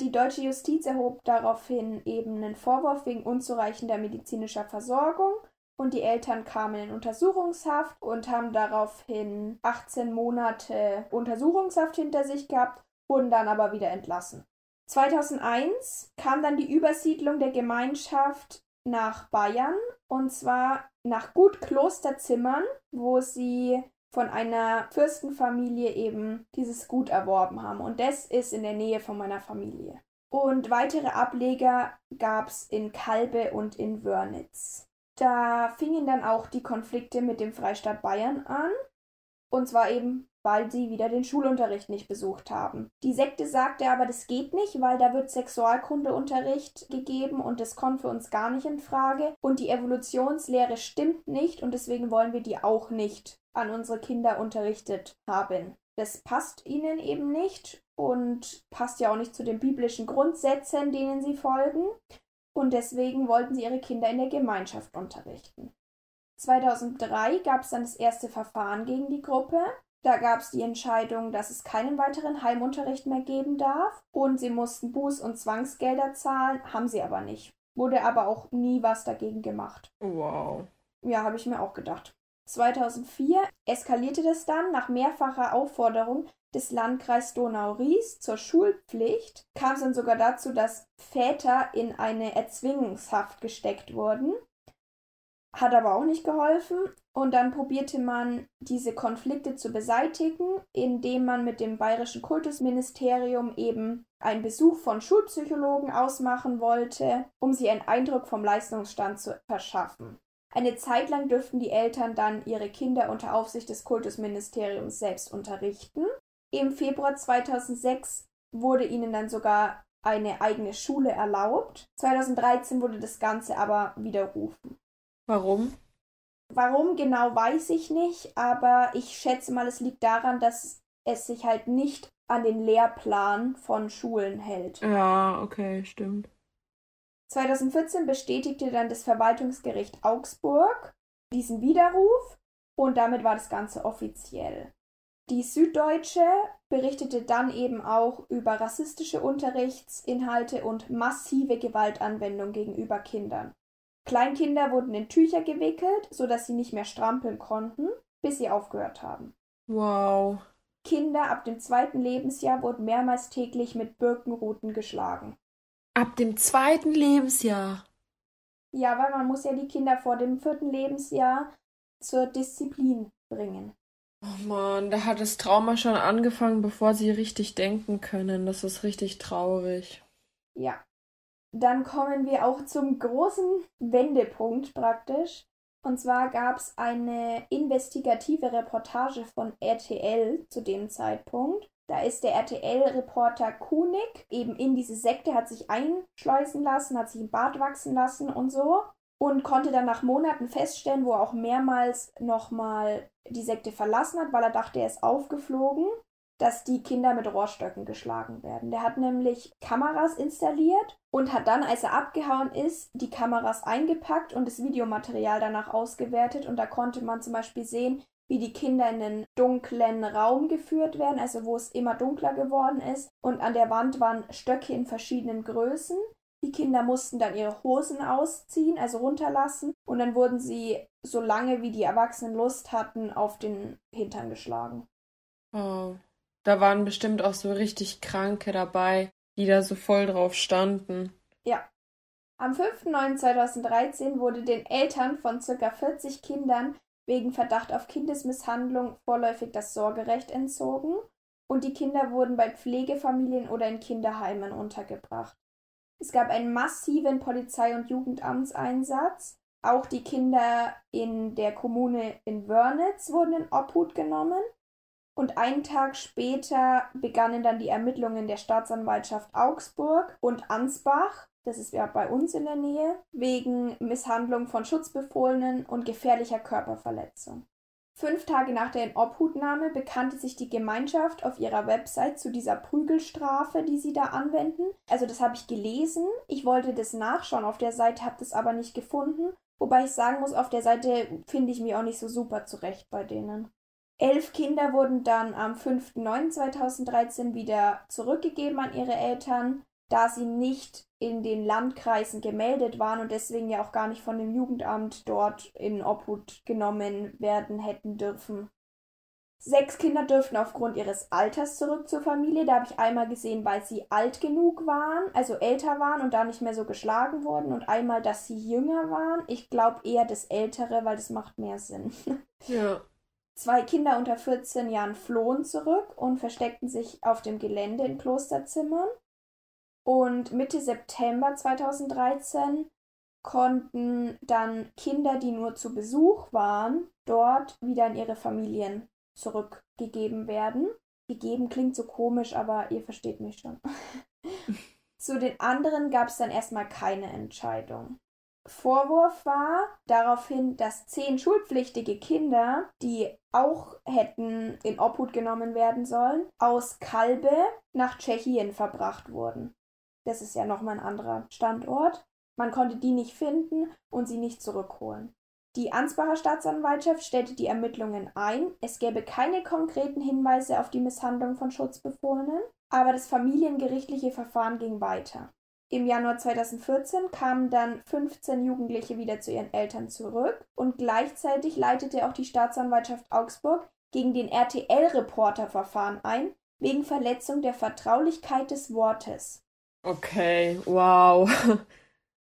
Die deutsche Justiz erhob daraufhin eben einen Vorwurf wegen unzureichender medizinischer Versorgung und die Eltern kamen in Untersuchungshaft und haben daraufhin 18 Monate Untersuchungshaft hinter sich gehabt, wurden dann aber wieder entlassen. 2001 kam dann die Übersiedlung der Gemeinschaft nach Bayern und zwar nach Gut Klosterzimmern, wo sie von einer Fürstenfamilie eben dieses Gut erworben haben. Und das ist in der Nähe von meiner Familie. Und weitere Ableger gab es in Kalbe und in Wörnitz. Da fingen dann auch die Konflikte mit dem Freistaat Bayern an. Und zwar eben, weil sie wieder den Schulunterricht nicht besucht haben. Die Sekte sagte aber, das geht nicht, weil da wird Sexualkundeunterricht gegeben und das kommt für uns gar nicht in Frage. Und die Evolutionslehre stimmt nicht und deswegen wollen wir die auch nicht an unsere Kinder unterrichtet haben. Das passt ihnen eben nicht und passt ja auch nicht zu den biblischen Grundsätzen, denen sie folgen. Und deswegen wollten sie ihre Kinder in der Gemeinschaft unterrichten. 2003 gab es dann das erste Verfahren gegen die Gruppe. Da gab es die Entscheidung, dass es keinen weiteren Heimunterricht mehr geben darf und sie mussten Buß- und Zwangsgelder zahlen, haben sie aber nicht. Wurde aber auch nie was dagegen gemacht. Wow. Ja, habe ich mir auch gedacht. 2004 eskalierte das dann nach mehrfacher Aufforderung des Landkreis Donau-Ries zur Schulpflicht. Kam es dann sogar dazu, dass Väter in eine Erzwingungshaft gesteckt wurden. Hat aber auch nicht geholfen. Und dann probierte man, diese Konflikte zu beseitigen, indem man mit dem Bayerischen Kultusministerium eben einen Besuch von Schulpsychologen ausmachen wollte, um sie einen Eindruck vom Leistungsstand zu verschaffen. Eine Zeit lang dürften die Eltern dann ihre Kinder unter Aufsicht des Kultusministeriums selbst unterrichten. Im Februar 2006 wurde ihnen dann sogar eine eigene Schule erlaubt. 2013 wurde das Ganze aber widerrufen. Warum? Warum genau weiß ich nicht, aber ich schätze mal, es liegt daran, dass es sich halt nicht an den Lehrplan von Schulen hält. Ja, okay, stimmt. 2014 bestätigte dann das Verwaltungsgericht Augsburg diesen Widerruf und damit war das Ganze offiziell. Die Süddeutsche berichtete dann eben auch über rassistische Unterrichtsinhalte und massive Gewaltanwendung gegenüber Kindern. Kleinkinder wurden in Tücher gewickelt, sodass sie nicht mehr strampeln konnten, bis sie aufgehört haben. Wow. Kinder ab dem zweiten Lebensjahr wurden mehrmals täglich mit Birkenruten geschlagen. Ab dem zweiten Lebensjahr. Ja, weil man muss ja die Kinder vor dem vierten Lebensjahr zur Disziplin bringen. Oh Mann, da hat das Trauma schon angefangen, bevor sie richtig denken können. Das ist richtig traurig. Ja. Dann kommen wir auch zum großen Wendepunkt praktisch. Und zwar gab es eine investigative Reportage von RTL zu dem Zeitpunkt. Da ist der RTL-Reporter Kunig eben in diese Sekte, hat sich einschleusen lassen, hat sich im Bart wachsen lassen und so. Und konnte dann nach Monaten feststellen, wo er auch mehrmals nochmal die Sekte verlassen hat, weil er dachte, er ist aufgeflogen, dass die Kinder mit Rohrstöcken geschlagen werden. Der hat nämlich Kameras installiert und hat dann, als er abgehauen ist, die Kameras eingepackt und das Videomaterial danach ausgewertet. Und da konnte man zum Beispiel sehen, wie die Kinder in einen dunklen Raum geführt werden, also wo es immer dunkler geworden ist. Und an der Wand waren Stöcke in verschiedenen Größen. Die Kinder mussten dann ihre Hosen ausziehen, also runterlassen. Und dann wurden sie, so lange wie die Erwachsenen Lust hatten, auf den Hintern geschlagen. Oh. Da waren bestimmt auch so richtig Kranke dabei, die da so voll drauf standen. Ja. Am 5.9.2013 wurde den Eltern von ca. 40 Kindern wegen Verdacht auf Kindesmisshandlung vorläufig das Sorgerecht entzogen und die Kinder wurden bei Pflegefamilien oder in Kinderheimen untergebracht. Es gab einen massiven Polizei- und Jugendamtseinsatz. Auch die Kinder in der Kommune in Wörnitz wurden in Obhut genommen. Und einen Tag später begannen dann die Ermittlungen der Staatsanwaltschaft Augsburg und Ansbach das ist ja bei uns in der Nähe, wegen Misshandlung von Schutzbefohlenen und gefährlicher Körperverletzung. Fünf Tage nach der Inobhutnahme bekannte sich die Gemeinschaft auf ihrer Website zu dieser Prügelstrafe, die sie da anwenden. Also das habe ich gelesen. Ich wollte das nachschauen auf der Seite, habe das aber nicht gefunden. Wobei ich sagen muss, auf der Seite finde ich mich auch nicht so super zurecht bei denen. Elf Kinder wurden dann am 5.9.2013 wieder zurückgegeben an ihre Eltern da sie nicht in den Landkreisen gemeldet waren und deswegen ja auch gar nicht von dem Jugendamt dort in Obhut genommen werden hätten dürfen. Sechs Kinder dürften aufgrund ihres Alters zurück zur Familie. Da habe ich einmal gesehen, weil sie alt genug waren, also älter waren und da nicht mehr so geschlagen wurden. Und einmal, dass sie jünger waren. Ich glaube eher das Ältere, weil das macht mehr Sinn. Ja. Zwei Kinder unter 14 Jahren flohen zurück und versteckten sich auf dem Gelände in Klosterzimmern. Und Mitte September 2013 konnten dann Kinder, die nur zu Besuch waren, dort wieder in ihre Familien zurückgegeben werden. Gegeben klingt so komisch, aber ihr versteht mich schon. Zu den anderen gab es dann erstmal keine Entscheidung. Vorwurf war daraufhin, dass zehn schulpflichtige Kinder, die auch hätten in Obhut genommen werden sollen, aus Kalbe nach Tschechien verbracht wurden. Das ist ja nochmal ein anderer Standort. Man konnte die nicht finden und sie nicht zurückholen. Die Ansbacher Staatsanwaltschaft stellte die Ermittlungen ein. Es gäbe keine konkreten Hinweise auf die Misshandlung von Schutzbefohlenen, aber das familiengerichtliche Verfahren ging weiter. Im Januar 2014 kamen dann 15 Jugendliche wieder zu ihren Eltern zurück und gleichzeitig leitete auch die Staatsanwaltschaft Augsburg gegen den RTL-Reporter Verfahren ein, wegen Verletzung der Vertraulichkeit des Wortes. Okay, wow.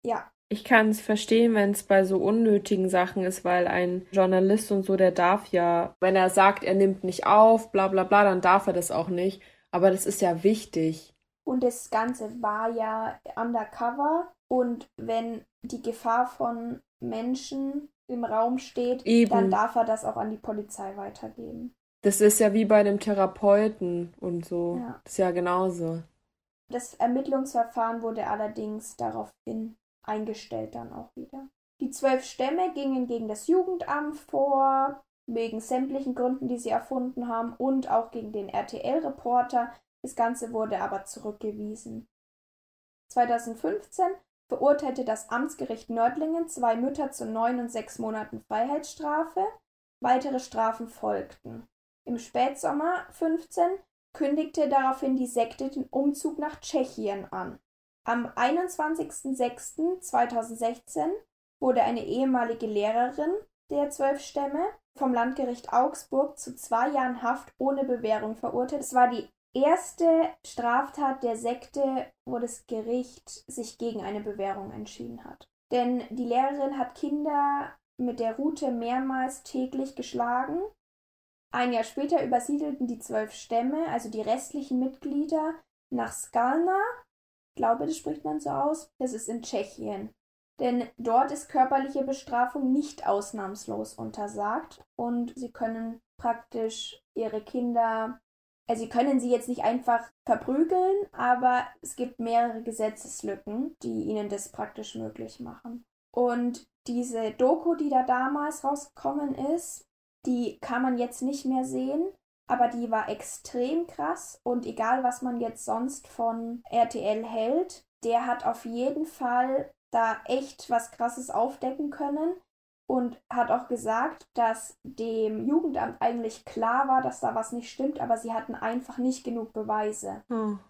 Ja, ich kann es verstehen, wenn es bei so unnötigen Sachen ist, weil ein Journalist und so, der darf ja, wenn er sagt, er nimmt nicht auf, bla bla bla, dann darf er das auch nicht. Aber das ist ja wichtig. Und das Ganze war ja undercover. Und wenn die Gefahr von Menschen im Raum steht, Eben. dann darf er das auch an die Polizei weitergeben. Das ist ja wie bei einem Therapeuten und so. Ja. Das ist ja genauso. Das Ermittlungsverfahren wurde allerdings daraufhin eingestellt dann auch wieder. Die zwölf Stämme gingen gegen das Jugendamt vor, wegen sämtlichen Gründen, die sie erfunden haben, und auch gegen den RTL-Reporter. Das Ganze wurde aber zurückgewiesen. 2015 verurteilte das Amtsgericht Nördlingen zwei Mütter zu neun und sechs Monaten Freiheitsstrafe. Weitere Strafen folgten. Im Spätsommer 15 kündigte daraufhin die Sekte den Umzug nach Tschechien an. Am 21.06.2016 wurde eine ehemalige Lehrerin der zwölf Stämme vom Landgericht Augsburg zu zwei Jahren Haft ohne Bewährung verurteilt. Es war die erste Straftat der Sekte, wo das Gericht sich gegen eine Bewährung entschieden hat. Denn die Lehrerin hat Kinder mit der Rute mehrmals täglich geschlagen. Ein Jahr später übersiedelten die zwölf Stämme, also die restlichen Mitglieder, nach Skalna glaube, das spricht man so aus, das ist in Tschechien. Denn dort ist körperliche Bestrafung nicht ausnahmslos untersagt und sie können praktisch ihre Kinder, also sie können sie jetzt nicht einfach verprügeln, aber es gibt mehrere Gesetzeslücken, die ihnen das praktisch möglich machen. Und diese Doku, die da damals rausgekommen ist, die kann man jetzt nicht mehr sehen, aber die war extrem krass und egal was man jetzt sonst von RTL hält, der hat auf jeden Fall da echt was krasses aufdecken können und hat auch gesagt, dass dem Jugendamt eigentlich klar war, dass da was nicht stimmt, aber sie hatten einfach nicht genug Beweise. Hm.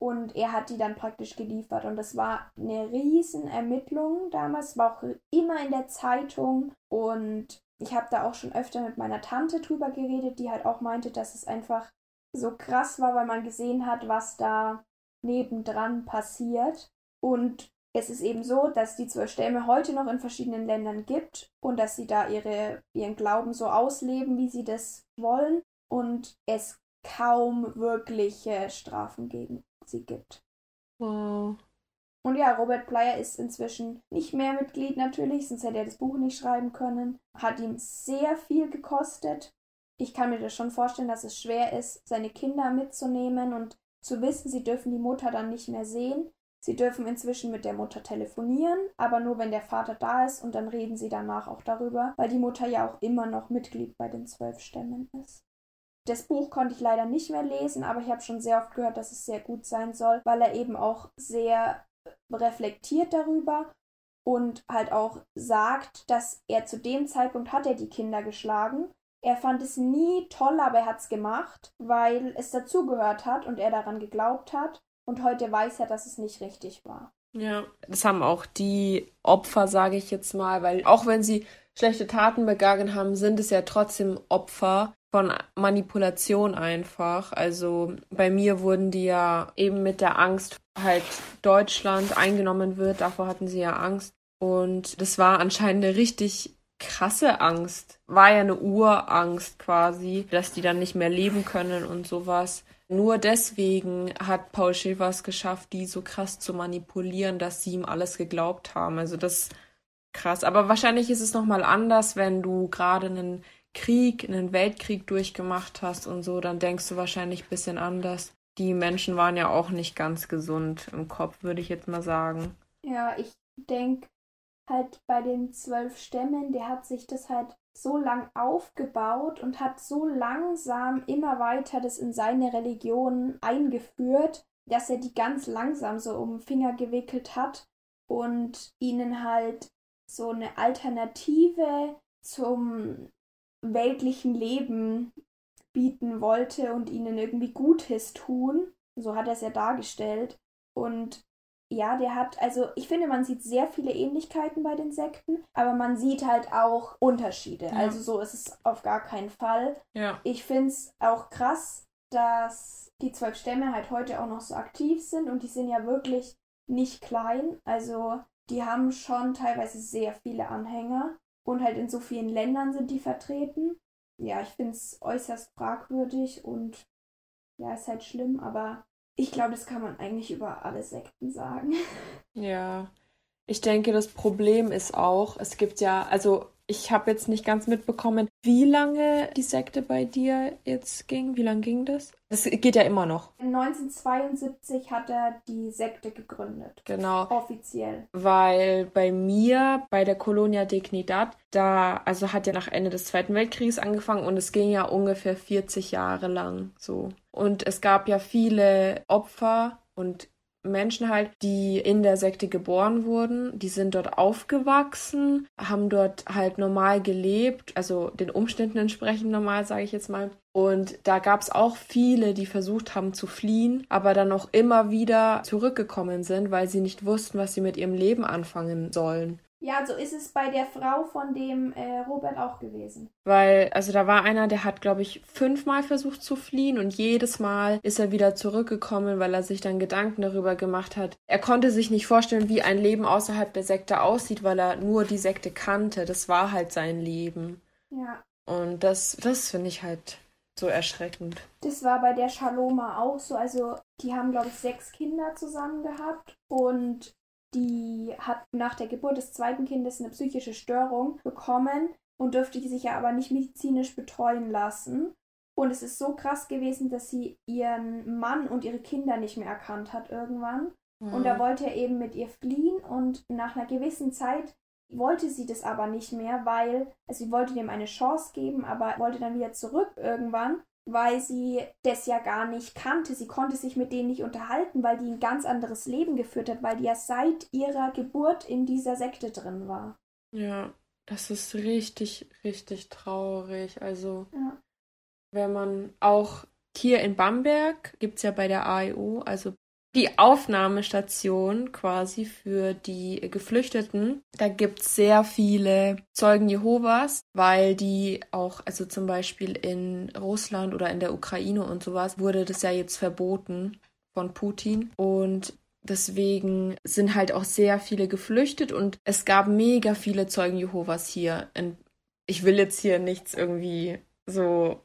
Und er hat die dann praktisch geliefert. Und das war eine riesen Ermittlung damals, war auch immer in der Zeitung. Und ich habe da auch schon öfter mit meiner Tante drüber geredet, die halt auch meinte, dass es einfach so krass war, weil man gesehen hat, was da nebendran passiert. Und es ist eben so, dass die zwölf Stämme heute noch in verschiedenen Ländern gibt und dass sie da ihre, ihren Glauben so ausleben, wie sie das wollen und es kaum wirkliche Strafen gegen sie gibt. Wow. Und ja, Robert Plyer ist inzwischen nicht mehr Mitglied natürlich, sonst hätte er das Buch nicht schreiben können. Hat ihm sehr viel gekostet. Ich kann mir das schon vorstellen, dass es schwer ist, seine Kinder mitzunehmen und zu wissen, sie dürfen die Mutter dann nicht mehr sehen. Sie dürfen inzwischen mit der Mutter telefonieren, aber nur wenn der Vater da ist und dann reden sie danach auch darüber, weil die Mutter ja auch immer noch Mitglied bei den zwölf Stämmen ist. Das Buch konnte ich leider nicht mehr lesen, aber ich habe schon sehr oft gehört, dass es sehr gut sein soll, weil er eben auch sehr reflektiert darüber und halt auch sagt, dass er zu dem Zeitpunkt hat er die Kinder geschlagen. Er fand es nie toll, aber er hat es gemacht, weil es dazugehört hat und er daran geglaubt hat. Und heute weiß er, dass es nicht richtig war. Ja, das haben auch die Opfer, sage ich jetzt mal, weil auch wenn sie schlechte Taten begangen haben, sind es ja trotzdem Opfer von Manipulation einfach. Also bei mir wurden die ja eben mit der Angst halt Deutschland eingenommen wird, davor hatten sie ja Angst. Und das war anscheinend eine richtig krasse Angst. War ja eine Urangst quasi, dass die dann nicht mehr leben können und sowas. Nur deswegen hat Paul Schäfer es geschafft, die so krass zu manipulieren, dass sie ihm alles geglaubt haben. Also das ist krass. Aber wahrscheinlich ist es nochmal anders, wenn du gerade einen Krieg, einen Weltkrieg durchgemacht hast und so, dann denkst du wahrscheinlich ein bisschen anders. Die Menschen waren ja auch nicht ganz gesund im Kopf, würde ich jetzt mal sagen. Ja, ich denke halt bei den zwölf Stämmen, der hat sich das halt so lang aufgebaut und hat so langsam immer weiter das in seine Religion eingeführt, dass er die ganz langsam so um den Finger gewickelt hat und ihnen halt so eine Alternative zum weltlichen Leben bieten wollte und ihnen irgendwie Gutes tun. So hat er es ja dargestellt. Und ja, der hat, also ich finde, man sieht sehr viele Ähnlichkeiten bei den Sekten, aber man sieht halt auch Unterschiede. Ja. Also so ist es auf gar keinen Fall. Ja. Ich finde es auch krass, dass die zwölf Stämme halt heute auch noch so aktiv sind und die sind ja wirklich nicht klein. Also die haben schon teilweise sehr viele Anhänger und halt in so vielen Ländern sind die vertreten. Ja, ich finde es äußerst fragwürdig und ja, ist halt schlimm, aber ich glaube, das kann man eigentlich über alle Sekten sagen. Ja. Ich denke, das Problem ist auch, es gibt ja, also ich habe jetzt nicht ganz mitbekommen, wie lange die Sekte bei dir jetzt ging. Wie lange ging das? Das geht ja immer noch. 1972 hat er die Sekte gegründet. Genau. Offiziell. Weil bei mir, bei der Colonia Dignidad, da, also hat ja nach Ende des Zweiten Weltkrieges angefangen und es ging ja ungefähr 40 Jahre lang so. Und es gab ja viele Opfer und Menschen halt, die in der Sekte geboren wurden, die sind dort aufgewachsen, haben dort halt normal gelebt, also den Umständen entsprechend normal, sage ich jetzt mal. Und da gab es auch viele, die versucht haben zu fliehen, aber dann auch immer wieder zurückgekommen sind, weil sie nicht wussten, was sie mit ihrem Leben anfangen sollen. Ja, so ist es bei der Frau von dem äh, Robert auch gewesen. Weil, also da war einer, der hat, glaube ich, fünfmal versucht zu fliehen und jedes Mal ist er wieder zurückgekommen, weil er sich dann Gedanken darüber gemacht hat. Er konnte sich nicht vorstellen, wie ein Leben außerhalb der Sekte aussieht, weil er nur die Sekte kannte. Das war halt sein Leben. Ja. Und das, das finde ich halt so erschreckend. Das war bei der Shaloma auch so. Also, die haben, glaube ich, sechs Kinder zusammen gehabt und die hat nach der Geburt des zweiten Kindes eine psychische Störung bekommen und dürfte sich ja aber nicht medizinisch betreuen lassen. Und es ist so krass gewesen, dass sie ihren Mann und ihre Kinder nicht mehr erkannt hat irgendwann. Mhm. Und da wollte er eben mit ihr fliehen und nach einer gewissen Zeit wollte sie das aber nicht mehr, weil also sie wollte ihm eine Chance geben, aber wollte dann wieder zurück irgendwann weil sie das ja gar nicht kannte. Sie konnte sich mit denen nicht unterhalten, weil die ein ganz anderes Leben geführt hat, weil die ja seit ihrer Geburt in dieser Sekte drin war. Ja, das ist richtig, richtig traurig. Also, ja. wenn man auch hier in Bamberg gibt es ja bei der AEO, also die Aufnahmestation quasi für die Geflüchteten. Da gibt es sehr viele Zeugen Jehovas, weil die auch, also zum Beispiel in Russland oder in der Ukraine und sowas, wurde das ja jetzt verboten von Putin. Und deswegen sind halt auch sehr viele geflüchtet und es gab mega viele Zeugen Jehovas hier. Und ich will jetzt hier nichts irgendwie so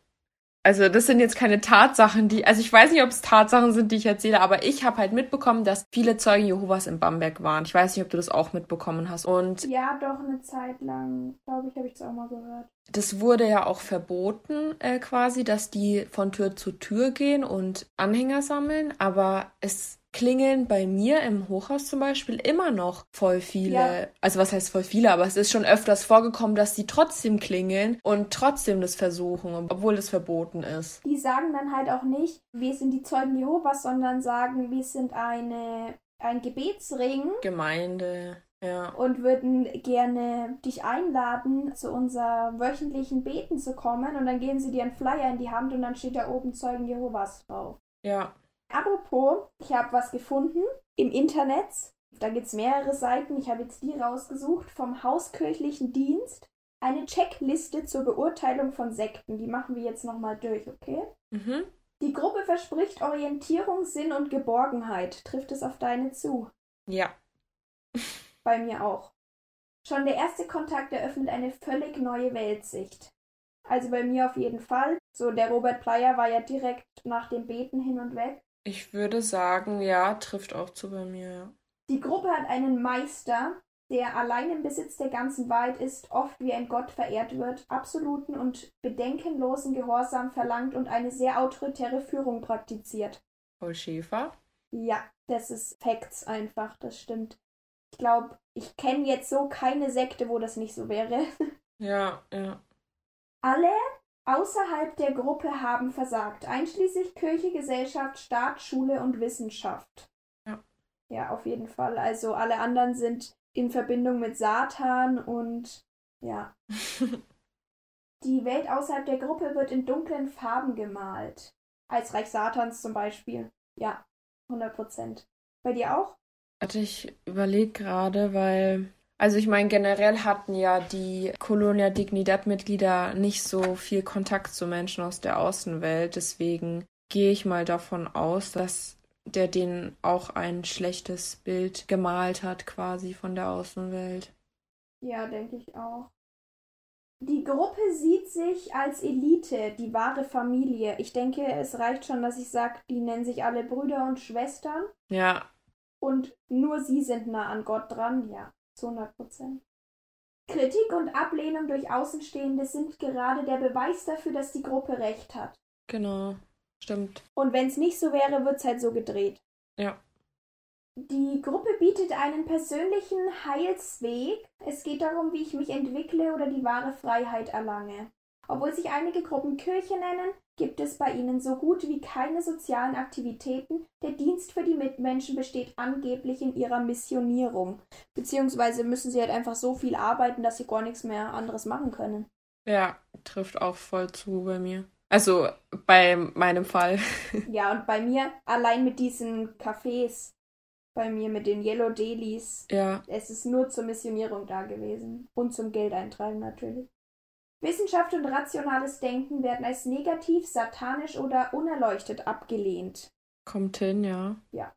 also das sind jetzt keine Tatsachen, die, also ich weiß nicht, ob es Tatsachen sind, die ich erzähle, aber ich habe halt mitbekommen, dass viele Zeugen Jehovas in Bamberg waren. Ich weiß nicht, ob du das auch mitbekommen hast. Und ja, doch eine Zeit lang, glaube ich, habe ich es auch mal gehört. Das wurde ja auch verboten, äh, quasi, dass die von Tür zu Tür gehen und Anhänger sammeln, aber es klingeln bei mir im Hochhaus zum Beispiel immer noch voll viele. Ja. Also was heißt voll viele, aber es ist schon öfters vorgekommen, dass sie trotzdem klingeln und trotzdem das versuchen, obwohl es verboten ist. Die sagen dann halt auch nicht, wir sind die Zeugen Jehovas, sondern sagen, wir sind eine ein Gebetsring. Gemeinde. Ja. Und würden gerne dich einladen, zu unser wöchentlichen Beten zu kommen. Und dann geben sie dir einen Flyer in die Hand und dann steht da oben Zeugen Jehovas drauf. Ja. Apropos, ich habe was gefunden im Internet. Da gibt es mehrere Seiten. Ich habe jetzt die rausgesucht vom Hauskirchlichen Dienst. Eine Checkliste zur Beurteilung von Sekten. Die machen wir jetzt nochmal durch, okay? Mhm. Die Gruppe verspricht Orientierung, Sinn und Geborgenheit. Trifft es auf deine zu? Ja. Bei mir auch. Schon der erste Kontakt eröffnet eine völlig neue Weltsicht. Also bei mir auf jeden Fall. So, der Robert Plyer war ja direkt nach dem Beten hin und weg. Ich würde sagen, ja, trifft auch zu bei mir, ja. Die Gruppe hat einen Meister, der allein im Besitz der ganzen Wahrheit ist, oft wie ein Gott verehrt wird, absoluten und bedenkenlosen Gehorsam verlangt und eine sehr autoritäre Führung praktiziert. Paul Schäfer? Ja, das ist Facts einfach, das stimmt. Ich glaube, ich kenne jetzt so keine Sekte, wo das nicht so wäre. Ja, ja. Alle außerhalb der Gruppe haben versagt, einschließlich Kirche, Gesellschaft, Staat, Schule und Wissenschaft. Ja. Ja, auf jeden Fall. Also alle anderen sind in Verbindung mit Satan und ja. Die Welt außerhalb der Gruppe wird in dunklen Farben gemalt. Als Reich Satans zum Beispiel. Ja, 100 Prozent. Bei dir auch? Warte, ich überlege gerade, weil. Also ich meine, generell hatten ja die Colonia Dignidad-Mitglieder nicht so viel Kontakt zu Menschen aus der Außenwelt. Deswegen gehe ich mal davon aus, dass der denen auch ein schlechtes Bild gemalt hat, quasi von der Außenwelt. Ja, denke ich auch. Die Gruppe sieht sich als Elite, die wahre Familie. Ich denke, es reicht schon, dass ich sage, die nennen sich alle Brüder und Schwestern. Ja. Und nur sie sind nah an Gott dran, ja, zu 100 Prozent. Kritik und Ablehnung durch Außenstehende sind gerade der Beweis dafür, dass die Gruppe recht hat. Genau, stimmt. Und wenn es nicht so wäre, wird es halt so gedreht. Ja. Die Gruppe bietet einen persönlichen Heilsweg. Es geht darum, wie ich mich entwickle oder die wahre Freiheit erlange. Obwohl sich einige Gruppen Kirche nennen, gibt es bei ihnen so gut wie keine sozialen Aktivitäten. Der Dienst für die Mitmenschen besteht angeblich in ihrer Missionierung. Beziehungsweise müssen sie halt einfach so viel arbeiten, dass sie gar nichts mehr anderes machen können. Ja, trifft auch voll zu bei mir. Also bei meinem Fall. ja, und bei mir allein mit diesen Cafés, bei mir mit den Yellow Dailies. Ja. Es ist nur zur Missionierung da gewesen. Und zum Geldeintreiben natürlich. Wissenschaft und rationales Denken werden als negativ, satanisch oder unerleuchtet abgelehnt. Kommt hin, ja. Ja.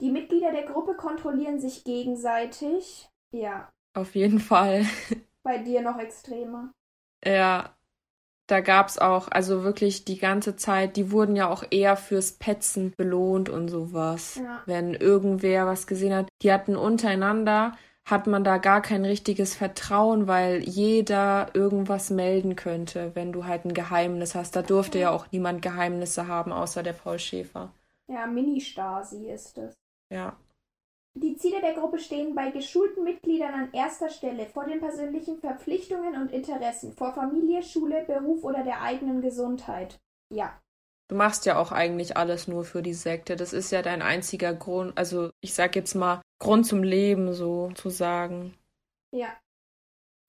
Die Mitglieder der Gruppe kontrollieren sich gegenseitig. Ja. Auf jeden Fall. Bei dir noch extremer. Ja. Da gab's auch, also wirklich die ganze Zeit, die wurden ja auch eher fürs Petzen belohnt und sowas. Ja. Wenn irgendwer was gesehen hat. Die hatten untereinander hat man da gar kein richtiges Vertrauen, weil jeder irgendwas melden könnte, wenn du halt ein Geheimnis hast. Da durfte ja auch niemand Geheimnisse haben, außer der Paul Schäfer. Ja, Mini-Stasi ist es. Ja. Die Ziele der Gruppe stehen bei geschulten Mitgliedern an erster Stelle vor den persönlichen Verpflichtungen und Interessen, vor Familie, Schule, Beruf oder der eigenen Gesundheit. Ja. Du machst ja auch eigentlich alles nur für die Sekte. Das ist ja dein einziger Grund, also ich sag jetzt mal, Grund zum Leben sozusagen. Ja.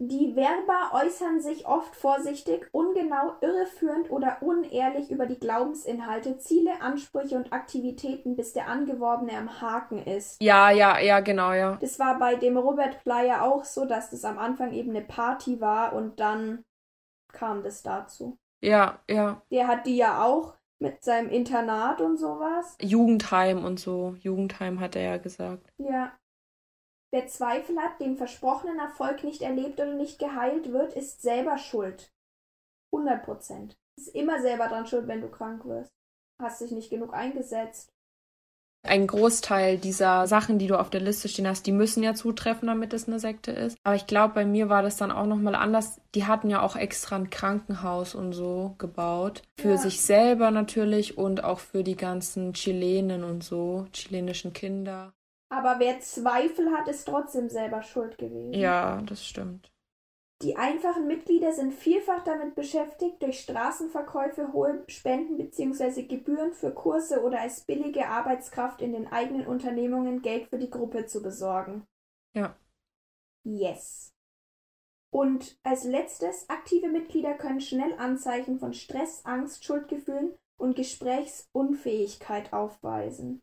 Die Werber äußern sich oft vorsichtig, ungenau, irreführend oder unehrlich über die Glaubensinhalte, Ziele, Ansprüche und Aktivitäten, bis der Angeworbene am Haken ist. Ja, ja, ja, genau, ja. Das war bei dem Robert Plyer auch so, dass das am Anfang eben eine Party war und dann kam das dazu. Ja, ja. Der hat die ja auch mit seinem Internat und sowas. Jugendheim und so. Jugendheim hat er ja gesagt. Ja. Wer Zweifel hat, dem versprochenen Erfolg nicht erlebt oder nicht geheilt wird, ist selber schuld. 100 Prozent. Ist immer selber dran schuld, wenn du krank wirst. Hast dich nicht genug eingesetzt. Ein Großteil dieser Sachen, die du auf der Liste stehen hast, die müssen ja zutreffen, damit es eine Sekte ist. Aber ich glaube, bei mir war das dann auch nochmal anders. Die hatten ja auch extra ein Krankenhaus und so gebaut. Für Ja. sich selber natürlich und auch für die ganzen Chilenen und so, chilenischen Kinder. Aber wer Zweifel hat, ist trotzdem selber schuld gewesen. Ja, das stimmt. Die einfachen Mitglieder sind vielfach damit beschäftigt, durch Straßenverkäufe hohe Spenden bzw. Gebühren für Kurse oder als billige Arbeitskraft in den eigenen Unternehmungen Geld für die Gruppe zu besorgen. Ja. Yes. Und als letztes, aktive Mitglieder können schnell Anzeichen von Stress, Angst, Schuldgefühlen und Gesprächsunfähigkeit aufweisen.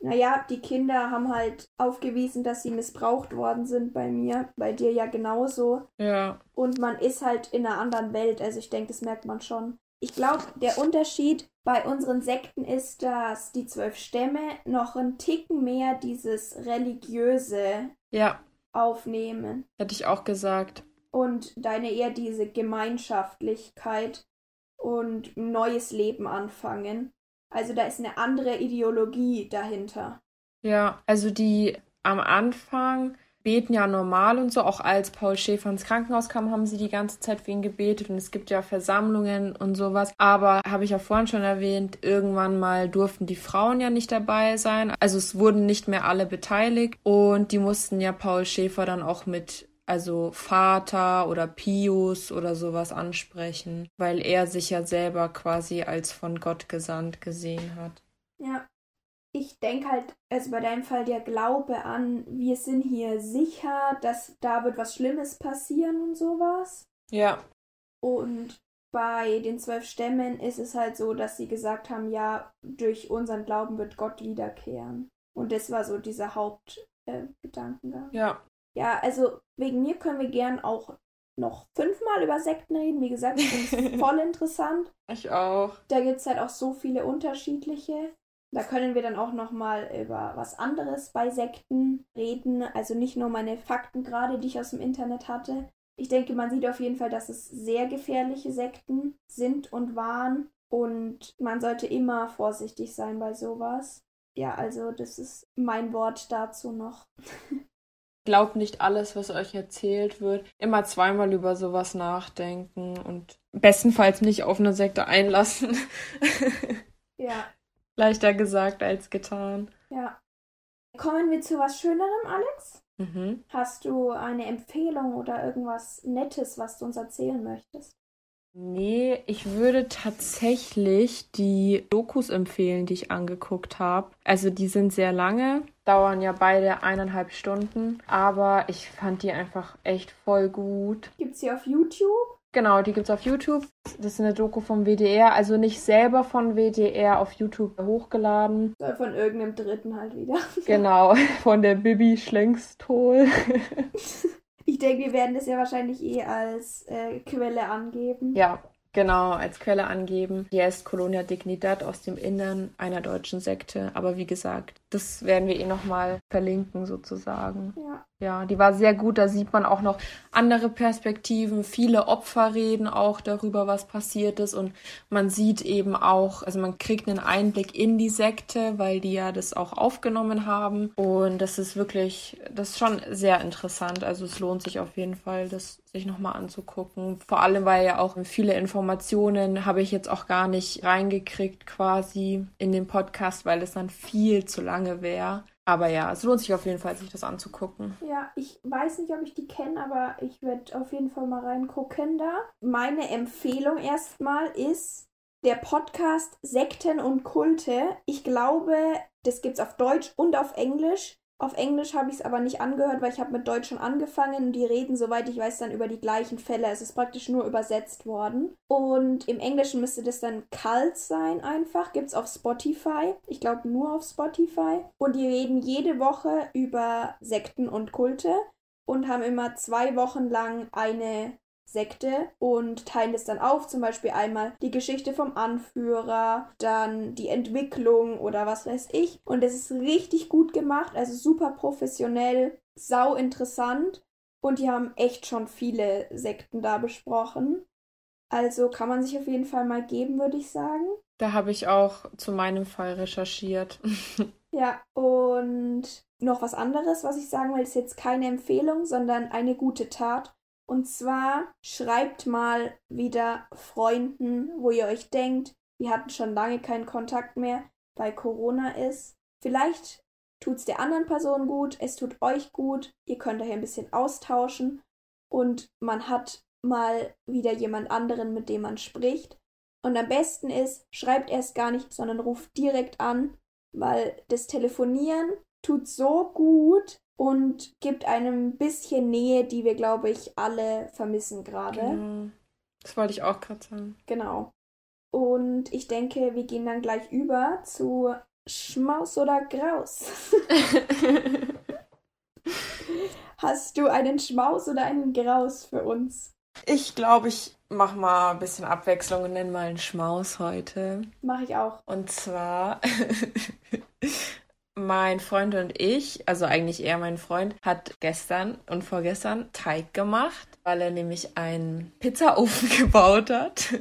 Naja, die Kinder haben halt aufgewiesen, dass sie missbraucht worden sind bei mir, bei dir ja genauso. Ja. Und man ist halt in einer anderen Welt, also ich denke, das merkt man schon. Ich glaube, der Unterschied bei unseren Sekten ist, dass die zwölf Stämme noch einen Ticken mehr dieses religiöse Ja. aufnehmen. Hätte ich auch gesagt. Und deine eher diese Gemeinschaftlichkeit und ein neues Leben anfangen. Also da ist eine andere Ideologie dahinter. Ja, also die am Anfang beten ja normal und so. Auch als Paul Schäfer ins Krankenhaus kam, haben sie die ganze Zeit für ihn gebetet und es gibt ja Versammlungen und sowas. Aber habe ich ja vorhin schon erwähnt, irgendwann mal durften die Frauen ja nicht dabei sein. Also es wurden nicht mehr alle beteiligt und die mussten ja Paul Schäfer dann auch mit also Vater oder Pius oder sowas ansprechen, weil er sich ja selber quasi als von Gott gesandt gesehen hat. Ja, ich denke halt, also bei deinem Fall der Glaube an, wir sind hier sicher, dass da wird was Schlimmes passieren und sowas. Ja. Und bei den zwölf Stämmen ist es halt so, dass sie gesagt haben, ja, durch unseren Glauben wird Gott wiederkehren. Und das war so dieser Hauptgedankengang. Äh, ja. Ja, also wegen mir können wir gern auch noch fünfmal über Sekten reden. Wie gesagt, ich finde es voll interessant. Ich auch. Da gibt es halt auch so viele unterschiedliche. Da können wir dann auch noch mal über was anderes bei Sekten reden. Also nicht nur meine Fakten gerade, die ich aus dem Internet hatte. Ich denke, man sieht auf jeden Fall, dass es sehr gefährliche Sekten sind und waren. Und man sollte immer vorsichtig sein bei sowas. Ja, also das ist mein Wort dazu noch. Glaubt nicht alles, was euch erzählt wird. Immer zweimal über sowas nachdenken und bestenfalls nicht auf eine Sekte einlassen. ja. Leichter gesagt als getan. Ja. Kommen wir zu was Schönerem, Alex? Mhm. Hast du eine Empfehlung oder irgendwas Nettes, was du uns erzählen möchtest? Nee, ich würde tatsächlich die Dokus empfehlen, die ich angeguckt habe. Also die sind sehr lange, dauern ja beide eineinhalb Stunden, aber ich fand die einfach echt voll gut. Gibt's die auf YouTube? Genau, die gibt's auf YouTube. Das ist eine Doku vom WDR, also nicht selber von WDR auf YouTube hochgeladen. Soll von irgendeinem Dritten halt wieder. Genau, von der Bibi Schlenkstol. ich denke, wir werden das ja wahrscheinlich eh als äh, Quelle angeben. Ja, genau, als Quelle angeben. Die heißt Colonia Dignidad aus dem Innern einer deutschen Sekte. Aber wie gesagt, das werden wir eh nochmal verlinken sozusagen. Ja. Ja, die war sehr gut. Da sieht man auch noch andere Perspektiven. Viele Opfer reden auch darüber, was passiert ist. Und man sieht eben auch, also man kriegt einen Einblick in die Sekte, weil die ja das auch aufgenommen haben. Und das ist wirklich, das ist schon sehr interessant. Also es lohnt sich auf jeden Fall, das sich nochmal anzugucken. Vor allem, weil ja auch viele Informationen habe ich jetzt auch gar nicht reingekriegt quasi in den Podcast, weil es dann viel zu lange wäre. Aber ja, es lohnt sich auf jeden Fall, sich das anzugucken. Ja, ich weiß nicht, ob ich die kenne, aber ich werde auf jeden Fall mal reingucken da. Meine Empfehlung erstmal ist der Podcast Sekten und Kulte. Ich glaube, das gibt's auf Deutsch und auf Englisch. Auf Englisch habe ich es aber nicht angehört, weil ich habe mit Deutsch schon angefangen und die reden, soweit ich weiß, dann über die gleichen Fälle. Es ist praktisch nur übersetzt worden. Und im Englischen müsste das dann Cult sein einfach. Gibt es auf Spotify. Ich glaube nur auf Spotify. Und die reden jede Woche über Sekten und Kulte und haben immer zwei Wochen lang eine Sekte und teilen es dann auf, zum Beispiel einmal die Geschichte vom Anführer, dann die Entwicklung oder was weiß ich. Und es ist richtig gut gemacht, also super professionell, sau interessant. Und die haben echt schon viele Sekten da besprochen. Also kann man sich auf jeden Fall mal geben, würde ich sagen. Da habe ich auch zu meinem Fall recherchiert. ja, und noch was anderes, was ich sagen will, ist jetzt keine Empfehlung, sondern eine gute Tat. Und zwar schreibt mal wieder Freunden, wo ihr euch denkt, wir hatten schon lange keinen Kontakt mehr, weil Corona ist. Vielleicht tut es der anderen Person gut, es tut euch gut, ihr könnt euch ein bisschen austauschen und man hat mal wieder jemand anderen, mit dem man spricht. Und am besten ist, schreibt erst gar nicht, sondern ruft direkt an, weil das Telefonieren tut so gut und gibt einem ein bisschen Nähe, die wir, glaube ich, alle vermissen gerade. Genau. Das wollte ich auch gerade sagen. Genau. Und ich denke, wir gehen dann gleich über zu Schmaus oder Graus. Hast du einen Schmaus oder einen Graus für uns? Ich glaube, ich mache mal ein bisschen Abwechslung und nenne mal einen Schmaus heute. Mache ich auch. Und zwar mein Freund und ich, also eigentlich eher mein Freund, hat gestern und vorgestern Teig gemacht, weil er nämlich einen Pizzaofen gebaut hat.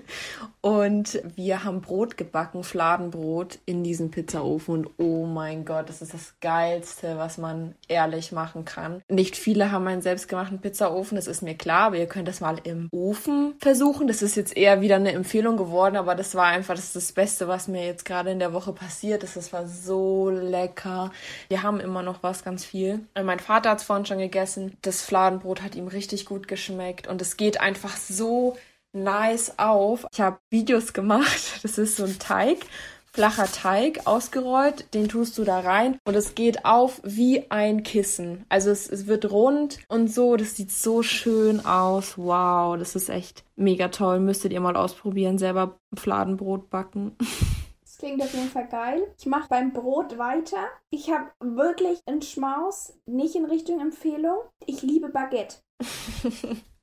Und wir haben Brot gebacken, Fladenbrot in diesem Pizzaofen. Und oh mein Gott, das ist das Geilste, was man ehrlich machen kann. Nicht viele haben einen selbstgemachten Pizzaofen, das ist mir klar, aber ihr könnt das mal im Ofen versuchen. Das ist jetzt eher wieder eine Empfehlung geworden, aber das war einfach das, das Beste, was mir jetzt gerade in der Woche passiert ist. Das war so lecker. Wir haben immer noch was ganz viel. Mein Vater hat es vorhin schon gegessen. Das Fladenbrot hat ihm richtig gut geschmeckt und es geht einfach so nice auf. Ich habe Videos gemacht. Das ist so ein Teig, flacher Teig, ausgerollt. Den tust du da rein und es geht auf wie ein Kissen. Also es, es wird rund und so. Das sieht so schön aus. Wow, das ist echt mega toll. Müsstet ihr mal ausprobieren, selber Fladenbrot backen. Das klingt auf jeden Fall geil. Ich mache beim Brot weiter. Ich habe wirklich einen Schmaus, nicht in Richtung Empfehlung. Ich liebe Baguette.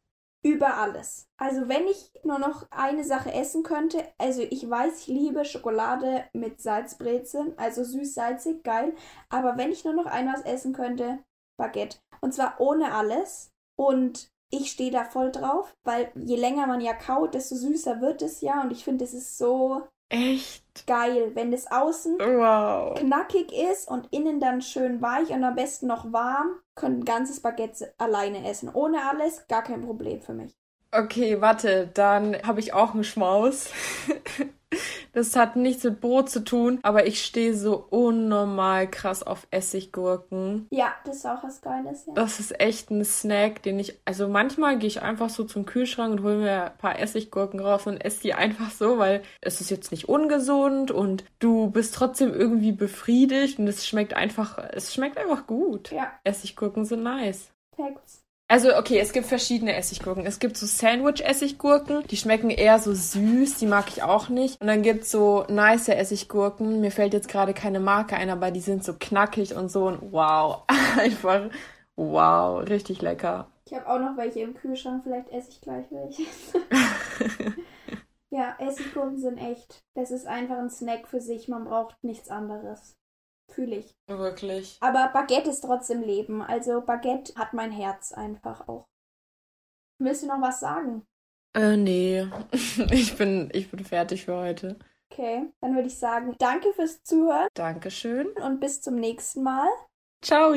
über alles. Also wenn ich nur noch eine Sache essen könnte, also ich weiß, ich liebe Schokolade mit Salzbrezeln, also süß-salzig, geil. Aber wenn ich nur noch ein was essen könnte, Baguette. Und zwar ohne alles. Und ich stehe da voll drauf, weil je länger man ja kaut, desto süßer wird es ja. Und ich finde, es ist so Echt? Geil, wenn das außen wow. knackig ist und innen dann schön weich und am besten noch warm, können ein ganzes Baguette alleine essen. Ohne alles gar kein Problem für mich. Okay, warte, dann habe ich auch einen Schmaus. Das hat nichts mit Brot zu tun, aber ich stehe so unnormal krass auf Essiggurken. Ja, das ist auch was Geiles, ja. Das ist echt ein Snack, den ich, also manchmal gehe ich einfach so zum Kühlschrank und hole mir ein paar Essiggurken raus und esse die einfach so, weil es ist jetzt nicht ungesund und du bist trotzdem irgendwie befriedigt und es schmeckt einfach, es schmeckt einfach gut. Ja. Essiggurken sind nice. Perfekt. Also, okay, es gibt verschiedene Essiggurken. Es gibt so Sandwich-Essiggurken, die schmecken eher so süß, die mag ich auch nicht. Und dann gibt es so nice Essiggurken. Mir fällt jetzt gerade keine Marke ein, aber die sind so knackig und so. Und wow, einfach wow, richtig lecker. Ich habe auch noch welche im Kühlschrank, vielleicht esse ich gleich welche. ja, Essiggurken sind echt, das ist einfach ein Snack für sich, man braucht nichts anderes. Fühle ich. Wirklich. Aber Baguette ist trotzdem Leben. Also Baguette hat mein Herz einfach auch. Willst du noch was sagen? Äh, nee. ich bin, ich bin fertig für heute. Okay, dann würde ich sagen, danke fürs Zuhören. Dankeschön. Und bis zum nächsten Mal. Ciao.